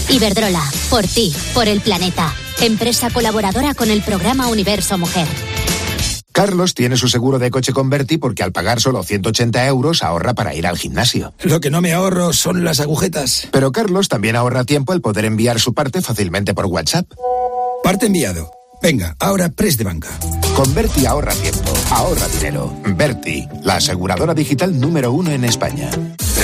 Iberdrola, por ti, por el planeta. Empresa colaboradora con el programa Universo Mujer. Carlos tiene su seguro de coche con Berti porque al pagar solo 180 euros ahorra para ir al gimnasio. Lo que no me ahorro son las agujetas. Pero Carlos también ahorra tiempo al poder enviar su parte fácilmente por WhatsApp. Parte enviado. Venga, ahora press de banca. Con Berti ahorra tiempo, ahorra dinero. Berti, la aseguradora digital número uno en España.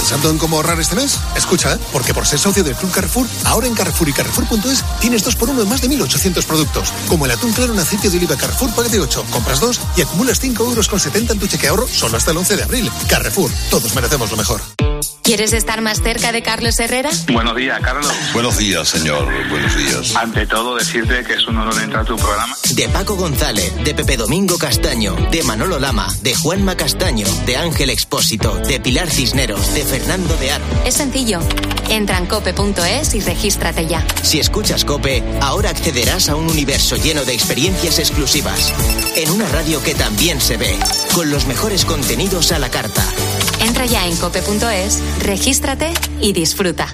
¿Pensando en cómo ahorrar este mes? Escucha, ¿eh? porque por ser socio del Club Carrefour, ahora en Carrefour y Carrefour.es tienes dos por uno en más de 1.800 productos. Como el atún claro en aceite de oliva Carrefour paga de 8, compras dos y acumulas 5 euros con 70 en tu cheque ahorro solo hasta el 11 de abril. Carrefour, todos merecemos lo mejor. ¿Quieres estar más cerca de Carlos Herrera? Buenos días, Carlos. Buenos días, señor. Buenos días. Ante todo, decirte que es un honor entrar a tu programa. De Paco González, de Pepe Domingo Castaño, de Manolo Lama, de Juanma Castaño, de Ángel Expósito, de Pilar Cisneros, de Fernando de Aro. Es sencillo. Entra en cope.es y regístrate ya. Si escuchas Cope, ahora accederás a un universo lleno de experiencias exclusivas. En una radio que también se ve, con los mejores contenidos a la carta. Entra ya en cope.es, regístrate y disfruta.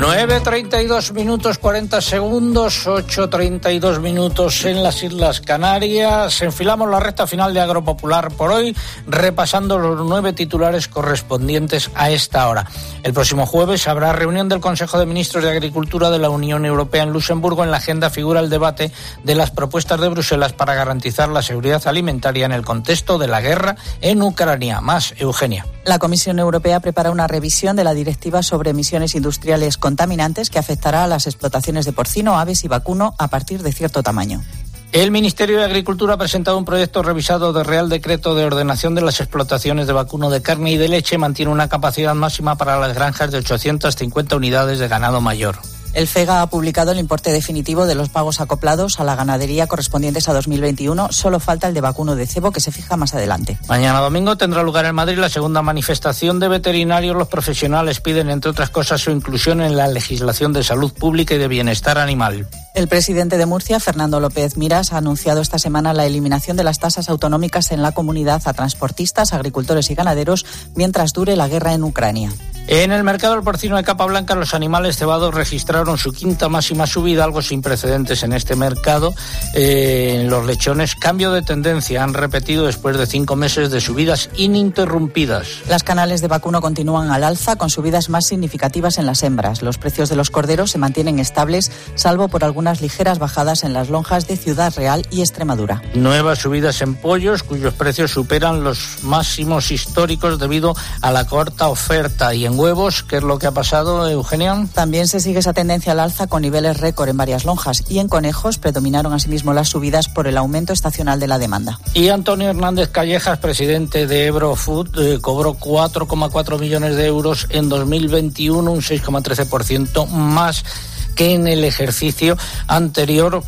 9.32 minutos 40 segundos, 8.32 minutos en las Islas Canarias. Enfilamos la recta final de Agropopular por hoy, repasando los nueve titulares correspondientes a esta hora. El próximo jueves habrá reunión del Consejo de Ministros de Agricultura de la Unión Europea en Luxemburgo. En la agenda figura el debate de las propuestas de Bruselas para garantizar la seguridad alimentaria en el contexto de la guerra en Ucrania. Más, Eugenia. La Comisión Europea prepara una revisión de la directiva sobre emisiones industriales contaminantes que afectará a las explotaciones de porcino, aves y vacuno a partir de cierto tamaño. El Ministerio de Agricultura ha presentado un proyecto revisado de Real Decreto de Ordenación de las Explotaciones de Vacuno de Carne y de Leche. Mantiene una capacidad máxima para las granjas de 850 unidades de ganado mayor. El FEGA ha publicado el importe definitivo de los pagos acoplados a la ganadería correspondientes a 2021. Solo falta el de vacuno de cebo que se fija más adelante. Mañana domingo tendrá lugar en Madrid la segunda manifestación de veterinarios. Los profesionales piden, entre otras cosas, su inclusión en la legislación de salud pública y de bienestar animal. El presidente de Murcia, Fernando López Miras, ha anunciado esta semana la eliminación de las tasas autonómicas en la comunidad a transportistas, agricultores y ganaderos mientras dure la guerra en Ucrania. En el mercado del porcino de capa blanca, los animales cebados registraron su quinta máxima subida, algo sin precedentes en este mercado. Eh, los lechones, cambio de tendencia, han repetido después de cinco meses de subidas ininterrumpidas. Las canales de vacuno continúan al alza, con subidas más significativas en las hembras. Los precios de los corderos se mantienen estables, salvo por algunas ligeras bajadas en las lonjas de Ciudad Real y Extremadura. Nuevas subidas en pollos, cuyos precios superan los máximos históricos debido a la corta oferta. Y en huevos, ¿qué es lo que ha pasado, Eugenia? También se sigue esa tendencia al alza con niveles récord en varias lonjas y en conejos predominaron asimismo las subidas por el aumento estacional de la demanda. Y Antonio Hernández Callejas, presidente de Ebrofood, eh, cobró 4,4 millones de euros en 2021, un 6,13% más que en el ejercicio anterior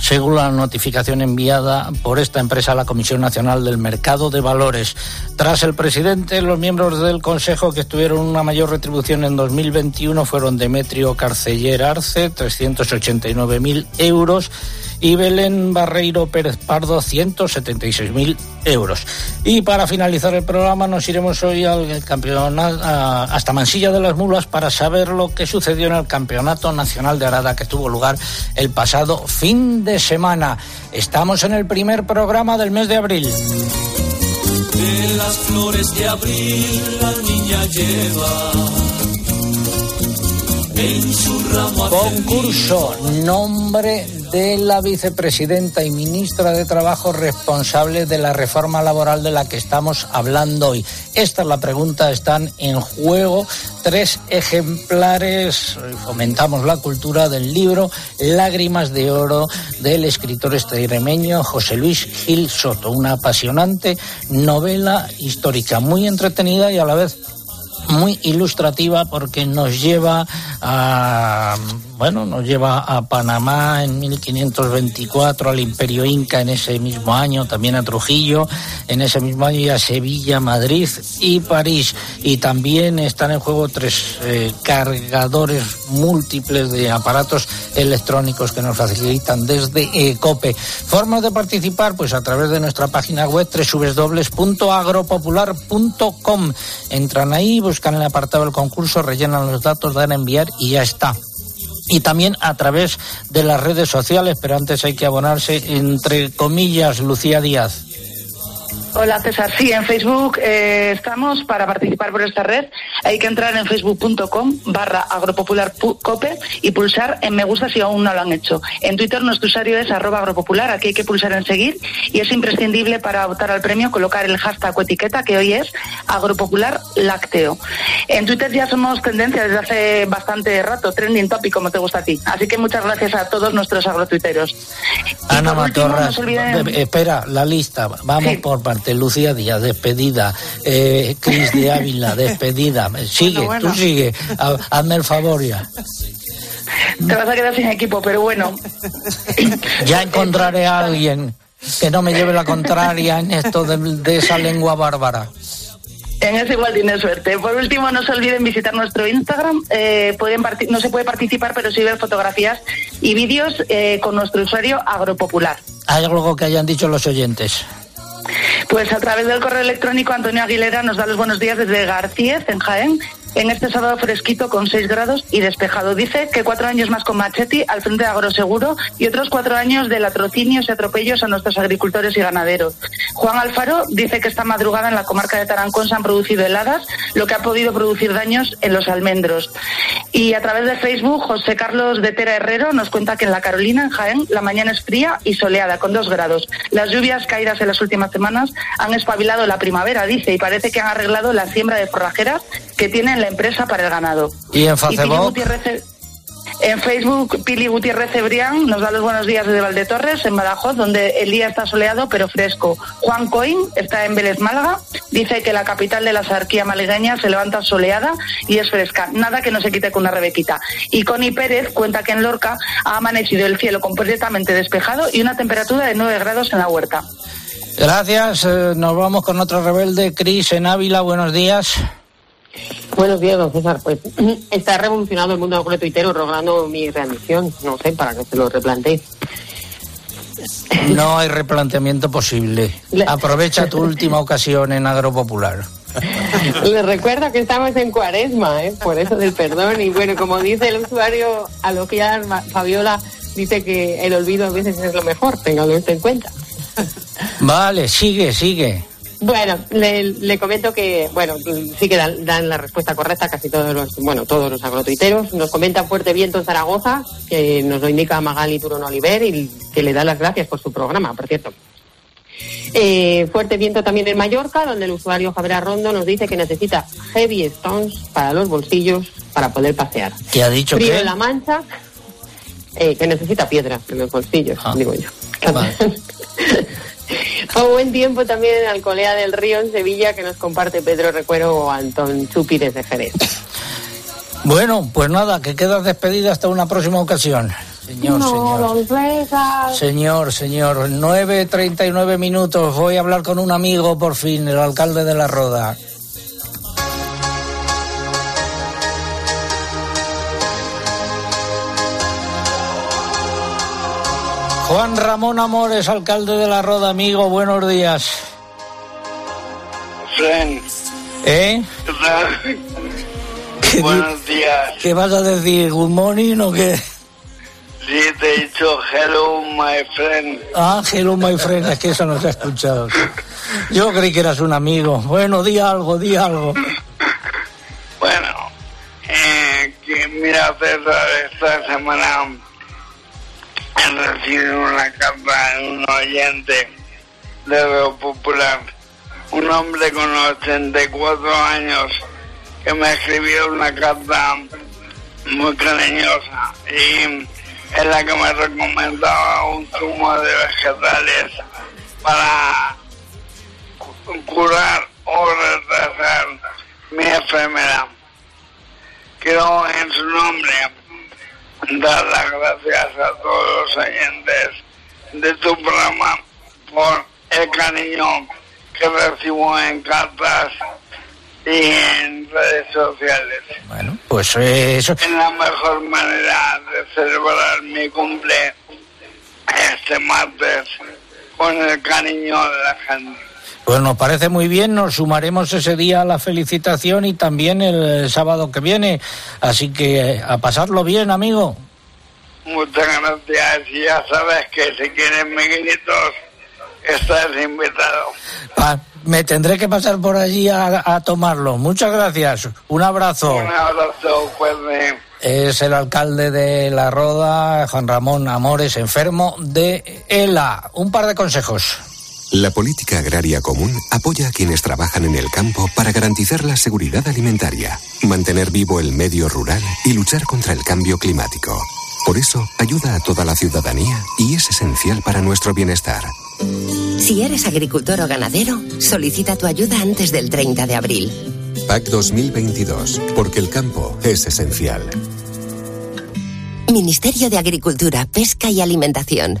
según la notificación enviada por esta empresa a la Comisión Nacional del Mercado de Valores. Tras el presidente, los miembros del Consejo que tuvieron una mayor retribución en 2021 fueron Demetrio Carceller Arce, 389.000 euros, y Belén Barreiro Pérez Pardo, 176.000 euros. Y para finalizar el programa nos iremos hoy al campeonato, hasta Mansilla de las Mulas para saber lo que sucedió en el Campeonato Nacional de Arada que tuvo lugar el pasado fin de semana. Estamos en el primer programa del mes de abril. De las flores de abril la niña lleva Concurso, nombre de la vicepresidenta y ministra de Trabajo responsable de la reforma laboral de la que estamos hablando hoy. Esta es la pregunta, están en juego tres ejemplares, fomentamos la cultura del libro Lágrimas de Oro del escritor extremeño José Luis Gil Soto, una apasionante novela histórica, muy entretenida y a la vez muy ilustrativa porque nos lleva a bueno, nos lleva a Panamá en 1524, al Imperio Inca en ese mismo año, también a Trujillo en ese mismo año y a Sevilla, Madrid y París. Y también están en juego tres eh, cargadores múltiples de aparatos electrónicos que nos facilitan desde ECOPE. Formas de participar, pues a través de nuestra página web www.agropopular.com. Entran ahí, buscan el apartado del concurso, rellenan los datos, dan a enviar y ya está y también a través de las redes sociales, pero antes hay que abonarse, entre comillas, Lucía Díaz. Hola César, sí, en Facebook eh, estamos para participar por esta red. Hay que entrar en facebook.com barra agropopularcope y pulsar en me gusta si aún no lo han hecho. En Twitter nuestro usuario es arroba agropopular, aquí hay que pulsar en seguir y es imprescindible para votar al premio colocar el hashtag o etiqueta que hoy es agropopular lácteo. En Twitter ya somos tendencia desde hace bastante rato, trending topic como te gusta a ti. Así que muchas gracias a todos nuestros agrotuiteros. Ana Matorras, espera, la lista, vamos por Lucía Díaz, despedida. Eh, Cris de Ávila, [LAUGHS] despedida. Sigue, tú sigue. Hazme el favor ya. Te vas a quedar sin equipo, pero bueno. [LAUGHS] Ya encontraré a alguien que no me lleve la contraria en esto de, esa lengua bárbara. En eso igual tiene suerte. Por último, no se olviden visitar nuestro Instagram. Eh, pueden no se puede participar, pero sí ver fotografías y vídeos eh, con nuestro usuario Agropopular. ¿Hay algo que hayan dicho los oyentes? Pues a través del correo electrónico Antonio Aguilera nos da los buenos días desde García, en Jaén, en este sábado fresquito con 6 grados y despejado. Dice que cuatro años más con Machetti al frente de Agroseguro y otros cuatro años de latrocinios y atropellos a nuestros agricultores y ganaderos. Juan Alfaro dice que esta madrugada en la comarca de Tarancón se han producido heladas, lo que ha podido producir daños en los almendros. Y a través de Facebook, José Carlos de Tera Herrero nos cuenta que en la Carolina, en Jaén, la mañana es fría y soleada, con dos grados. Las lluvias caídas en las últimas semanas han espabilado la primavera, dice, y parece que han arreglado la siembra de forrajeras que tienen la empresa para el ganado. ¿Y en Facebook? En Facebook, Pili Gutiérrez Cebrián nos da los buenos días desde Valdetorres, en Badajoz, donde el día está soleado pero fresco. Juan Coín está en Vélez, Málaga. Dice que la capital de la sarquía malagueña se levanta soleada y es fresca. Nada que no se quite con una rebequita. Y Connie Pérez cuenta que en Lorca ha amanecido el cielo completamente despejado y una temperatura de 9 grados en la huerta. Gracias. Eh, nos vamos con otro rebelde, Cris en Ávila. Buenos días. Buenos días, don César. Pues [CLEARS THROAT] está revolucionado el mundo agrotuitero rogando mi readmisión. No sé, para que se lo replantee. No hay replanteamiento posible. Aprovecha tu última ocasión en Agropopular. [LAUGHS] Le recuerdo que estamos en cuaresma, ¿eh? por eso del perdón. Y bueno, como dice el usuario Alogiar Fabiola, dice que el olvido a veces es lo mejor, téngalo en cuenta. Vale, sigue, sigue. Bueno, le, comento que, bueno, sí que dan, la respuesta correcta casi todos los, bueno, todos los agrotuiteros. Nos comenta Fuerte Viento en Zaragoza, que nos lo indica Magali Turón Oliver y que le da las gracias por su programa, por cierto. Eh, fuerte viento también en Mallorca, donde el usuario Javier Arrondo nos dice que necesita heavy stones para los bolsillos para poder pasear. ¿Qué ha dicho Frío que? en La Mancha, eh, que necesita piedra en los bolsillos, Ah. digo yo. O buen tiempo también en Alcolea del Río, en Sevilla, que nos comparte Pedro Recuero o Antón Chupi desde Jerez. Bueno, pues nada, que quedas despedida hasta una próxima ocasión. Señor, señor. Las Vegas. Señor, señor, 9.39 minutos. Voy a hablar con un amigo por fin, el alcalde de La Roda. Juan Ramón Amores, alcalde de La Roda, amigo, buenos días. Fren, ¿Eh? ¿qué? Buenos días. ¿Qué vas a decir? ¿Good morning o qué? Sí, te he dicho hello, my friend. Ah, hello, my friend, es que eso no se ha escuchado. Yo creí que eras un amigo. Bueno, di algo, di algo. Bueno, eh, que mira, César, esta semana recibido una carta de un oyente de Veo Popular, un hombre con 84 años que me escribió una carta muy cariñosa y es la que me recomendaba un zumo de vegetales para cu- curar o retrasar mi enfermedad. Quiero en su nombre dar las gracias a todos los oyentes de tu programa por el cariño que recibo en cartas y en redes sociales. Pues eh, eso. Es la mejor manera de celebrar mi cumple este martes con el cariño de la gente. Pues nos parece muy bien, nos sumaremos ese día a la felicitación y también el sábado que viene. Así que eh, a pasarlo bien, amigo. Muchas gracias y ya sabes que si quieres Miguelitos, estás invitado. Ah, me tendré que pasar por allí a, a tomarlo. Muchas gracias. Un abrazo. Un abrazo fuerte. Es el alcalde de La Roda, Juan Ramón Amores, enfermo de ELA. Un par de consejos. La política agraria común apoya a quienes trabajan en el campo para garantizar la seguridad alimentaria, mantener vivo el medio rural y luchar contra el cambio climático. Por eso, ayuda a toda la ciudadanía y es esencial para nuestro bienestar. Si eres agricultor o ganadero, solicita tu ayuda antes del 30 de abril. PAC 2022, porque el campo es esencial. Ministerio de Agricultura, Pesca y Alimentación.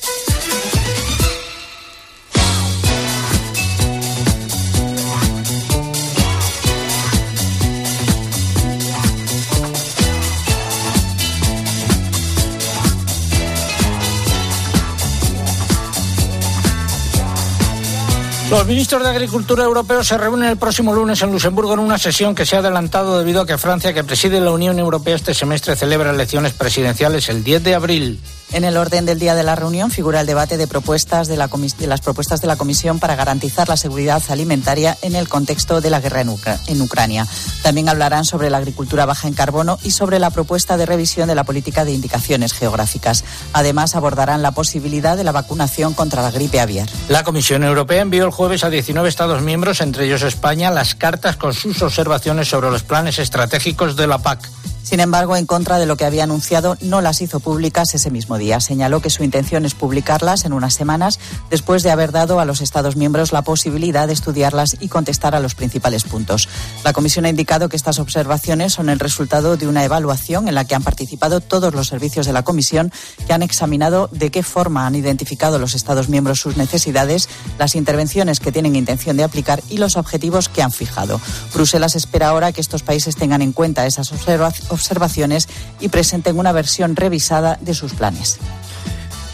Los ministros de Agricultura europeos se reúnen el próximo lunes en Luxemburgo en una sesión que se ha adelantado debido a que Francia, que preside la Unión Europea este semestre, celebra elecciones presidenciales el 10 de abril. En el orden del día de la reunión figura el debate de propuestas de, las propuestas de la Comisión para garantizar la seguridad alimentaria en el contexto de la guerra en, en Ucrania. También hablarán sobre la agricultura baja en carbono y sobre la propuesta de revisión de la política de indicaciones geográficas. Además, abordarán la posibilidad de la vacunación contra la gripe aviar. La Comisión Europea envió el jueves a 19 Estados miembros, entre ellos España, las cartas con sus observaciones sobre los planes estratégicos de la PAC. Sin embargo, en contra de lo que había anunciado, no las hizo públicas ese mismo día. Señaló que su intención es publicarlas en unas semanas después de haber dado a los Estados miembros la posibilidad de estudiarlas y contestar a los principales puntos. La Comisión ha indicado que estas observaciones son el resultado de una evaluación en la que han participado todos los servicios de la Comisión que han examinado de qué forma han identificado los Estados miembros sus necesidades, las intervenciones que tienen intención de aplicar y los objetivos que han fijado. Bruselas espera ahora que estos países tengan en cuenta esas observa- observaciones y presenten una versión revisada de sus planes.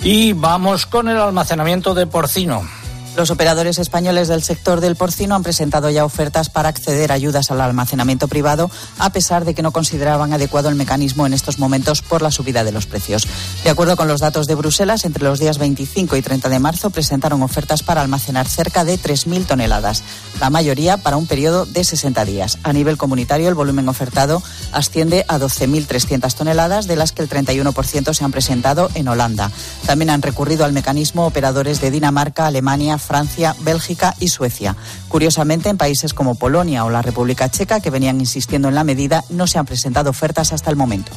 Y vamos con el almacenamiento de porcino. Los operadores españoles del sector del porcino han presentado ya ofertas para acceder a ayudas al almacenamiento privado, a pesar de que no consideraban adecuado el mecanismo en estos momentos por la subida de los precios. De acuerdo con los datos de Bruselas, entre los días 25 y 30 de marzo presentaron ofertas para almacenar cerca de 3.000 toneladas, la mayoría para un periodo de 60 días. A nivel comunitario, el volumen ofertado asciende a 12.300 toneladas, de las que el 31% se han presentado en Holanda. También han recurrido al mecanismo operadores de Dinamarca, Alemania, Francia, Bélgica y Suecia. Curiosamente, en países como Polonia o la República Checa, que venían insistiendo en la medida, no se han presentado ofertas hasta el momento.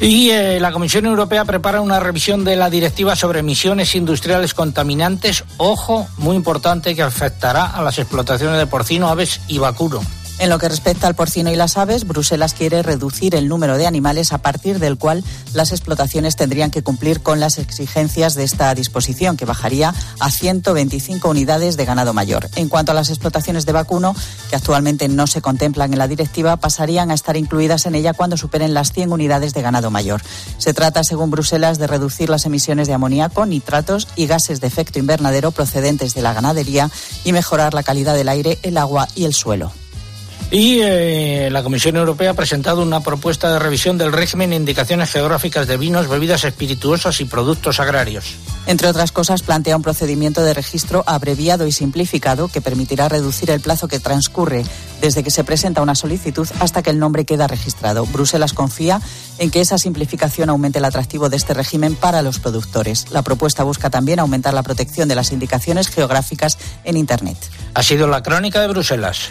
Y eh, la Comisión Europea prepara una revisión de la directiva sobre emisiones industriales contaminantes, ojo, muy importante, que afectará a las explotaciones de porcino, aves y vacuno. En lo que respecta al porcino y las aves, Bruselas quiere reducir el número de animales a partir del cual las explotaciones tendrían que cumplir con las exigencias de esta disposición, que bajaría a 125 unidades de ganado mayor. En cuanto a las explotaciones de vacuno, que actualmente no se contemplan en la directiva, pasarían a estar incluidas en ella cuando superen las 100 unidades de ganado mayor. Se trata, según Bruselas, de reducir las emisiones de amoníaco, nitratos y gases de efecto invernadero procedentes de la ganadería y mejorar la calidad del aire, el agua y el suelo. Y eh, la Comisión Europea ha presentado una propuesta de revisión del régimen de indicaciones geográficas de vinos, bebidas espirituosas y productos agrarios. Entre otras cosas, plantea un procedimiento de registro abreviado y simplificado que permitirá reducir el plazo que transcurre desde que se presenta una solicitud hasta que el nombre queda registrado. Bruselas confía en que esa simplificación aumente el atractivo de este régimen para los productores. La propuesta busca también aumentar la protección de las indicaciones geográficas en Internet. Ha sido la crónica de Bruselas.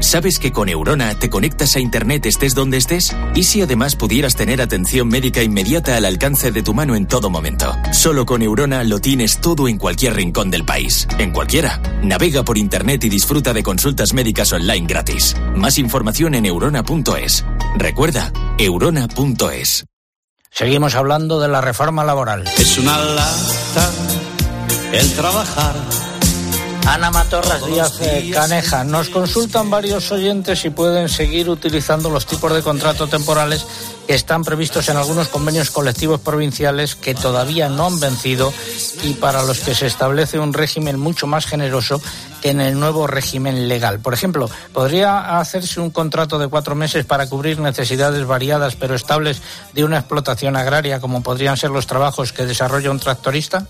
¿Sabes que con Eurona te conectas a Internet estés donde estés? ¿Y si además pudieras tener atención médica inmediata al alcance de tu mano en todo momento? Solo con Eurona lo tienes todo en cualquier rincón del país. En cualquiera. Navega por Internet y disfruta de consultas médicas online gratis. Más información en eurona.es. Recuerda, eurona.es. Seguimos hablando de la reforma laboral. Es una lata el trabajar Ana Matorras Díaz eh, Caneja. Nos consultan varios oyentes si pueden seguir utilizando los tipos de contrato temporales que están previstos en algunos convenios colectivos provinciales que todavía no han vencido y para los que se establece un régimen mucho más generoso que en el nuevo régimen legal. Por ejemplo, ¿podría hacerse un contrato de cuatro meses para cubrir necesidades variadas pero estables de una explotación agraria como podrían ser los trabajos que desarrolla un tractorista?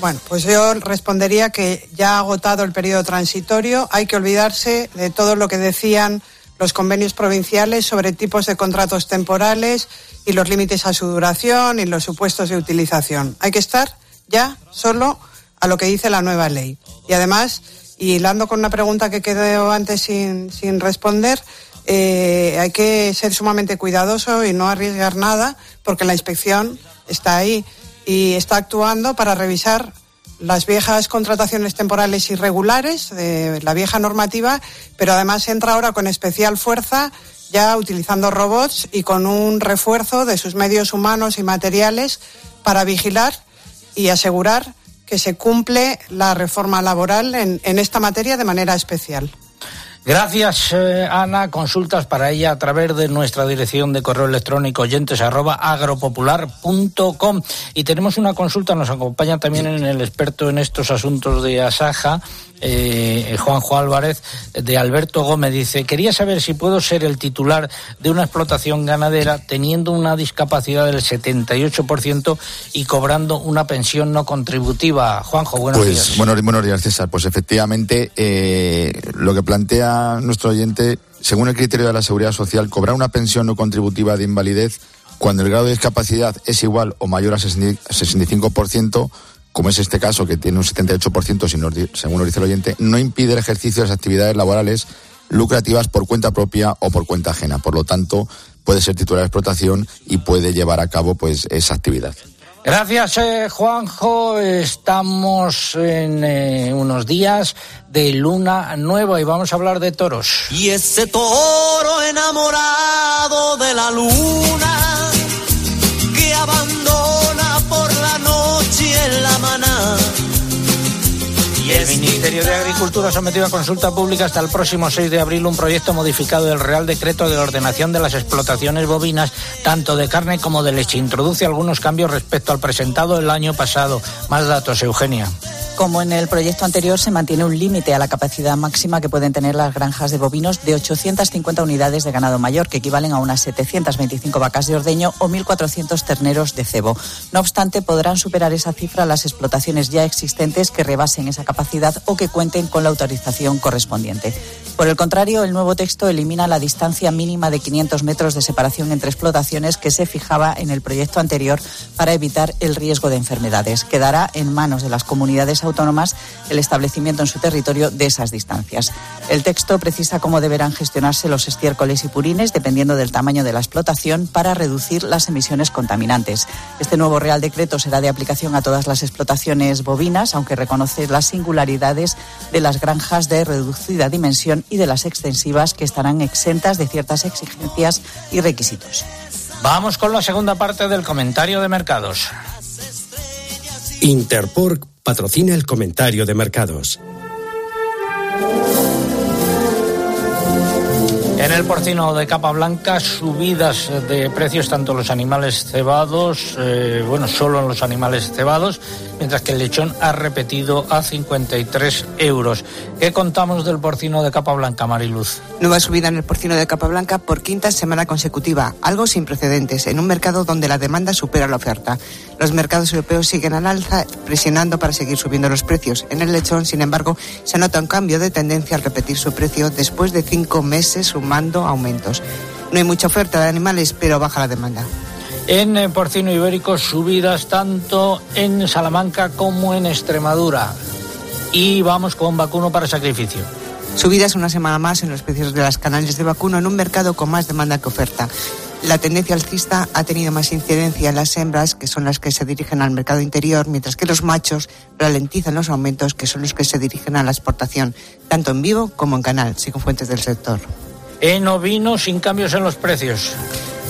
Bueno, pues yo respondería que ya ha agotado el periodo transitorio, hay que olvidarse de todo lo que decían los convenios provinciales sobre tipos de contratos temporales y los límites a su duración y los supuestos de utilización. Hay que estar ya solo a lo que dice la nueva ley. Y además, y hilando con una pregunta que quedó antes sin, sin responder, eh, hay que ser sumamente cuidadoso y no arriesgar nada porque la inspección está ahí y está actuando para revisar las viejas contrataciones temporales irregulares de la vieja normativa, pero además entra ahora con especial fuerza ya utilizando robots y con un refuerzo de sus medios humanos y materiales para vigilar y asegurar que se cumple la reforma laboral en, en esta materia de manera especial. Gracias, eh, Ana. Consultas para ella a través de nuestra dirección de correo electrónico oyentes Y tenemos una consulta, nos acompaña también en el experto en estos asuntos de Asaja, eh, Juanjo Álvarez, de Alberto Gómez. Dice, quería saber si puedo ser el titular de una explotación ganadera teniendo una discapacidad del 78% y cobrando una pensión no contributiva. Juanjo, buenos pues, días. Buenos, buenos días, César. Pues efectivamente, eh, lo que plantea nuestro oyente, según el criterio de la Seguridad Social, cobrar una pensión no contributiva de invalidez cuando el grado de discapacidad es igual o mayor a 65%, como es este caso, que tiene un 78%, según nos dice el oyente, no impide el ejercicio de las actividades laborales lucrativas por cuenta propia o por cuenta ajena. Por lo tanto, puede ser titular de explotación y puede llevar a cabo pues esa actividad. Gracias, eh, Juanjo. Estamos en eh, unos días de luna nueva y vamos a hablar de toros. Y ese toro enamorado de la luna El Ministerio de Agricultura ha a consulta pública hasta el próximo 6 de abril un proyecto modificado del Real Decreto de Ordenación de las Explotaciones Bovinas, tanto de carne como de leche. Introduce algunos cambios respecto al presentado el año pasado. Más datos, Eugenia. Como en el proyecto anterior, se mantiene un límite a la capacidad máxima que pueden tener las granjas de bovinos de 850 unidades de ganado mayor, que equivalen a unas 725 vacas de ordeño o 1.400 terneros de cebo. No obstante, podrán superar esa cifra las explotaciones ya existentes que rebasen esa capacidad o que cuenten con la autorización correspondiente. Por el contrario, el nuevo texto elimina la distancia mínima de 500 metros de separación entre explotaciones que se fijaba en el proyecto anterior para evitar el riesgo de enfermedades. Quedará en manos de las comunidades autónomas el establecimiento en su territorio de esas distancias. El texto precisa cómo deberán gestionarse los estiércoles y purines dependiendo del tamaño de la explotación para reducir las emisiones contaminantes. Este nuevo Real Decreto será de aplicación a todas las explotaciones bovinas, aunque reconoce las singularidades de las granjas de reducida dimensión y de las extensivas que estarán exentas de ciertas exigencias y requisitos. Vamos con la segunda parte del comentario de mercados. Interpork patrocina el comentario de mercados. En el porcino de capa blanca, subidas de precios tanto los animales cebados, eh, bueno, solo en los animales cebados, mientras que el lechón ha repetido a 53 euros. ¿Qué contamos del porcino de capa blanca, Mariluz? Nueva subida en el porcino de capa blanca por quinta semana consecutiva, algo sin precedentes, en un mercado donde la demanda supera la oferta. Los mercados europeos siguen al alza, presionando para seguir subiendo los precios. En el lechón, sin embargo, se nota un cambio de tendencia al repetir su precio después de cinco meses sumando aumentos. No hay mucha oferta de animales, pero baja la demanda. En eh, porcino ibérico, subidas tanto en Salamanca como en Extremadura. Y vamos con vacuno para sacrificio. Subidas una semana más en los precios de las canales de vacuno en un mercado con más demanda que oferta. La tendencia alcista ha tenido más incidencia en las hembras, que son las que se dirigen al mercado interior, mientras que los machos ralentizan los aumentos, que son los que se dirigen a la exportación, tanto en vivo como en canal, según fuentes del sector. En ovino, sin cambios en los precios.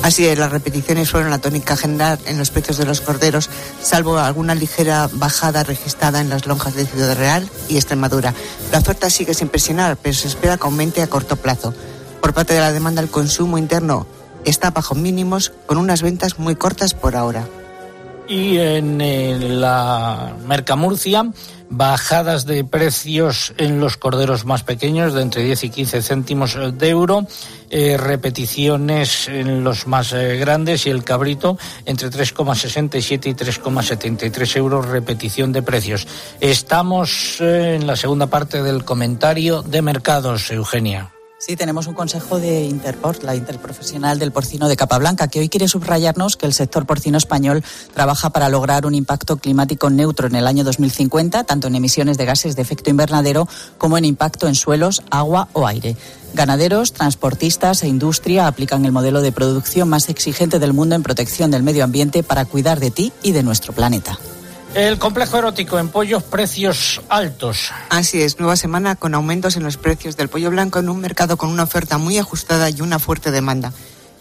Así es, las repeticiones fueron la tónica general en los precios de los corderos, salvo alguna ligera bajada registrada en las lonjas de Ciudad Real y Extremadura. La oferta sigue sin presionar, pero se espera que aumente a corto plazo. Por parte de la demanda, el consumo interno está bajo mínimos, con unas ventas muy cortas por ahora. Y en la Mercamurcia, bajadas de precios en los corderos más pequeños de entre 10 y 15 céntimos de euro, eh, repeticiones en los más eh, grandes y el cabrito entre 3,67 y 3,73 euros repetición de precios. Estamos eh, en la segunda parte del comentario de mercados, Eugenia. Sí, tenemos un consejo de Interport, la interprofesional del porcino de capa blanca, que hoy quiere subrayarnos que el sector porcino español trabaja para lograr un impacto climático neutro en el año 2050, tanto en emisiones de gases de efecto invernadero como en impacto en suelos, agua o aire. Ganaderos, transportistas e industria aplican el modelo de producción más exigente del mundo en protección del medio ambiente para cuidar de ti y de nuestro planeta. El complejo erótico en pollos, precios altos. Así es, nueva semana con aumentos en los precios del pollo blanco en un mercado con una oferta muy ajustada y una fuerte demanda.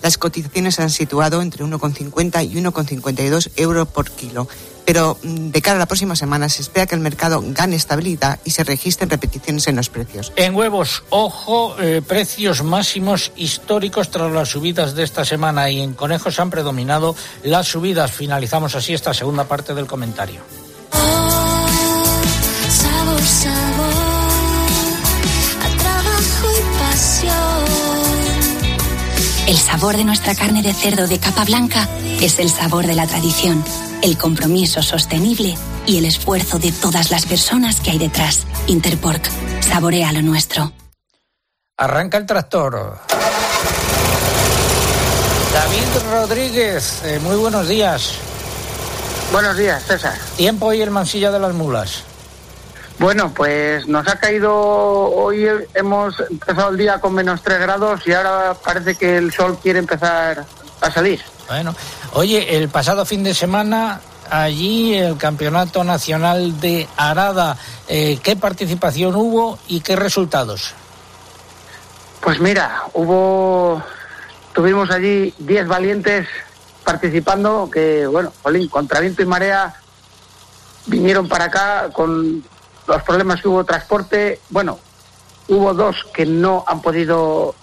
Las cotizaciones se han situado entre 1,50 y 1,52 euros por kilo. Pero mm, de cara a la próxima semana se espera que el mercado gane estabilidad y se registren repeticiones en los precios. En huevos, ojo, eh, precios máximos históricos tras las subidas de esta semana y en conejos han predominado las subidas. Finalizamos así esta segunda parte del comentario. Sabor, sabor, a trabajo y pasión. El sabor de nuestra carne de cerdo de capa blanca es el sabor de la tradición, el compromiso sostenible y el esfuerzo de todas las personas que hay detrás. Interpork, saborea lo nuestro. Arranca el tractor. David Rodríguez, eh, muy buenos días. Buenos días, César. Tiempo y el mansilla de las mulas. Bueno, pues nos ha caído, hoy hemos empezado el día con menos 3 grados y ahora parece que el sol quiere empezar a salir. Bueno, oye, el pasado fin de semana allí el Campeonato Nacional de Arada. Eh, ¿Qué participación hubo y qué resultados? Pues mira, hubo, tuvimos allí 10 valientes participando que, bueno, Jolín, contra viento y marea vinieron para acá con los problemas que hubo transporte. Bueno, hubo dos que no han podido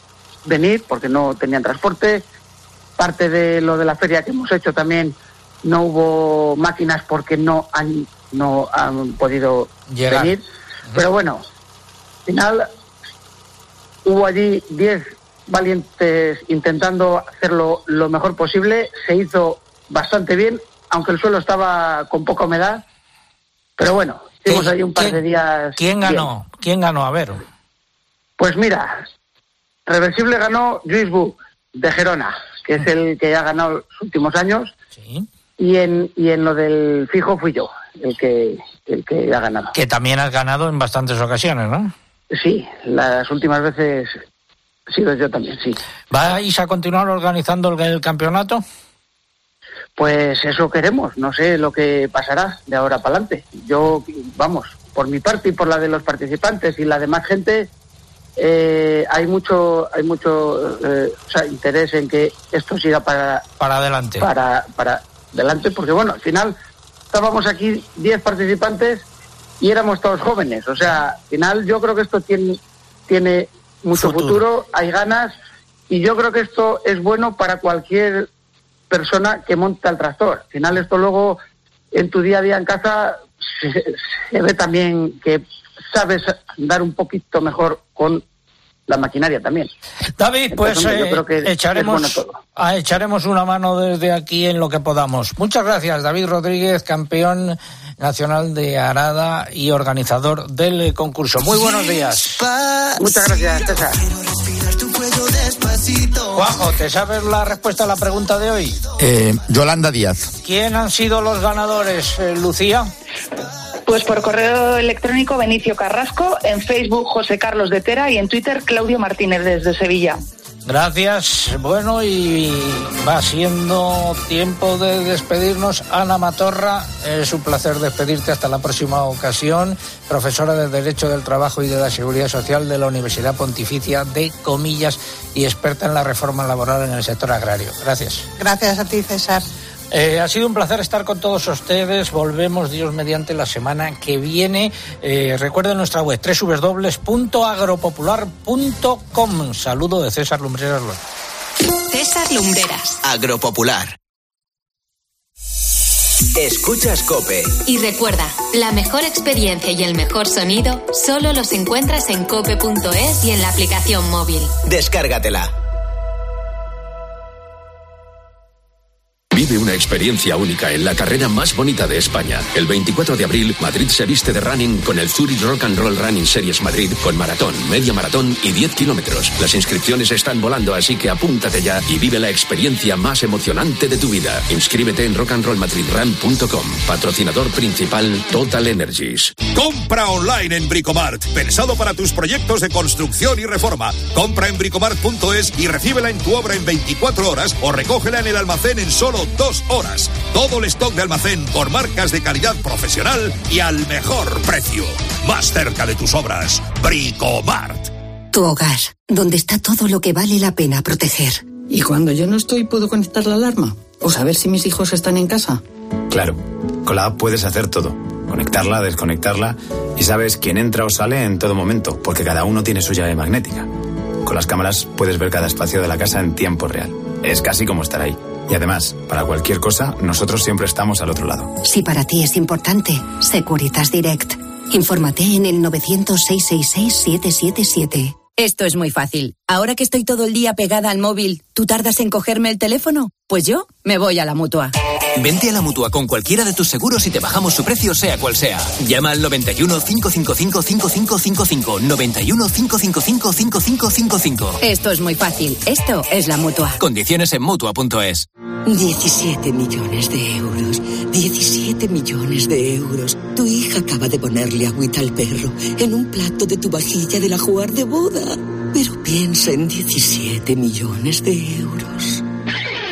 venir porque no tenían transporte. Parte de lo de la feria que hemos hecho también no hubo máquinas porque no han no han podido Llegar. venir. Pero bueno, al final hubo allí 10 valientes intentando hacerlo lo mejor posible. Se hizo bastante bien, aunque el suelo estaba con poca humedad. Pero bueno, hicimos allí un par de días. ¿Quién bien. ganó? ¿Quién ganó? A ver. Pues mira, Reversible ganó Luis Bu de Gerona, que es el que ha ganado los últimos años. Y en, y en lo del fijo fui yo, el que, el que ha ganado. Que también has ganado en bastantes ocasiones, ¿no? Sí, las últimas veces he sido yo también, sí. ¿Vais a continuar organizando el, el campeonato? Pues eso queremos, no sé lo que pasará de ahora para adelante. Yo, vamos, por mi parte y por la de los participantes y la de más gente, eh, hay mucho, hay mucho eh, o sea, interés en que esto siga para, Para adelante. para, para adelante, porque bueno, al final estábamos aquí 10 participantes y éramos todos jóvenes. O sea, al final yo creo que esto tiene, tiene mucho Futuro. futuro, hay ganas y yo creo que esto es bueno para cualquier persona que monta el tractor. Al final esto luego en tu día a día en casa [LAUGHS] se, se ve también que sabes andar un poquito mejor con la maquinaria también. David, pues Entonces, hombre, yo eh, creo que es echaremos, bueno todo. ah, echaremos una mano desde aquí en lo que podamos. Muchas gracias, David Rodríguez, campeón nacional de Arada y organizador del eh, concurso. Muy buenos días. Muchas gracias, César. Juanjo, ¿te sabes la respuesta a la pregunta de hoy? Eh, Yolanda Díaz. ¿Quién han sido los ganadores, eh, Lucía? Pues por correo electrónico Benicio Carrasco, en Facebook José Carlos de Tera y en Twitter Claudio Martínez desde Sevilla. Gracias. Bueno, y va siendo tiempo de despedirnos. Ana Matorra, es un placer despedirte hasta la próxima ocasión. Profesora de Derecho del Trabajo y de la Seguridad Social de la Universidad Pontificia de Comillas y experta en la reforma laboral en el sector agrario. Gracias. Gracias a ti, César. Eh, ha sido un placer estar con todos ustedes. Volvemos, Dios mediante, la semana que viene. Eh, recuerden nuestra web www.agropopular.com. Saludo de César Lumbreras López. César Lumbreras. Agropopular. Escuchas Cope. Y recuerda, la mejor experiencia y el mejor sonido solo los encuentras en cope.es y en la aplicación móvil. Descárgatela. Vive una experiencia única en la carrera más bonita de España. El 24 de abril, Madrid se viste de running con el Zurich Rock and Roll Running Series Madrid con maratón, media maratón y 10 kilómetros. Las inscripciones están volando, así que apúntate ya y vive la experiencia más emocionante de tu vida. Inscríbete en rockandrollmadridrun.com. Patrocinador principal Total Energies. Compra online en Bricomart, pensado para tus proyectos de construcción y reforma. Compra en bricomart.es y recíbela en tu obra en 24 horas o recógela en el almacén en solo dos horas. Todo el stock de almacén por marcas de calidad profesional y al mejor precio. Más cerca de tus obras. Bricomart. Tu hogar, donde está todo lo que vale la pena proteger. ¿Y cuando yo no estoy puedo conectar la alarma? ¿O saber si mis hijos están en casa? Claro, con la app puedes hacer todo. Conectarla, desconectarla y sabes quién entra o sale en todo momento, porque cada uno tiene su llave magnética. Con las cámaras puedes ver cada espacio de la casa en tiempo real. Es casi como estar ahí. Y además, para cualquier cosa, nosotros siempre estamos al otro lado. Si para ti es importante, Securitas Direct. Infórmate en el 900-666-777. Esto es muy fácil. Ahora que estoy todo el día pegada al móvil, ¿tú tardas en cogerme el teléfono? Pues yo me voy a la mutua. Vente a la mutua con cualquiera de tus seguros y te bajamos su precio, sea cual sea. Llama al 91 555 5555. 91 555 5555. Esto es muy fácil. Esto es la mutua. Condiciones en mutua.es. 17 millones de euros. 17 millones de euros. Tu hija acaba de ponerle agüita al perro en un plato de tu vajilla de la jugar de boda. Pero piensa en 17 millones de euros.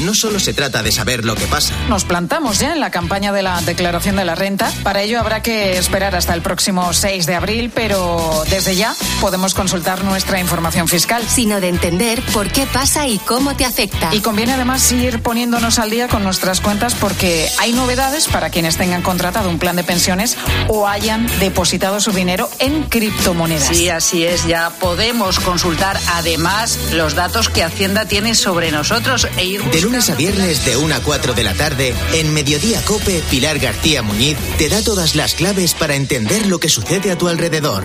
No solo se trata de saber lo que pasa. Nos plantamos ya en la campaña de la declaración de la renta. Para ello habrá que esperar hasta el próximo 6 de abril, pero desde ya podemos consultar nuestra información fiscal. Sino de entender por qué pasa y cómo te afecta. Y conviene además ir poniéndonos al día con nuestras cuentas porque hay novedades para quienes tengan contratado un plan de pensiones o hayan depositado su dinero en criptomonedas. Sí, así es. Ya podemos consultar además los datos que Hacienda tiene sobre nosotros e ir De lunes a viernes de 1 a 4 de la tarde, en Mediodía Cope, Pilar García Muñiz te da todas las claves para entender lo que sucede a tu alrededor.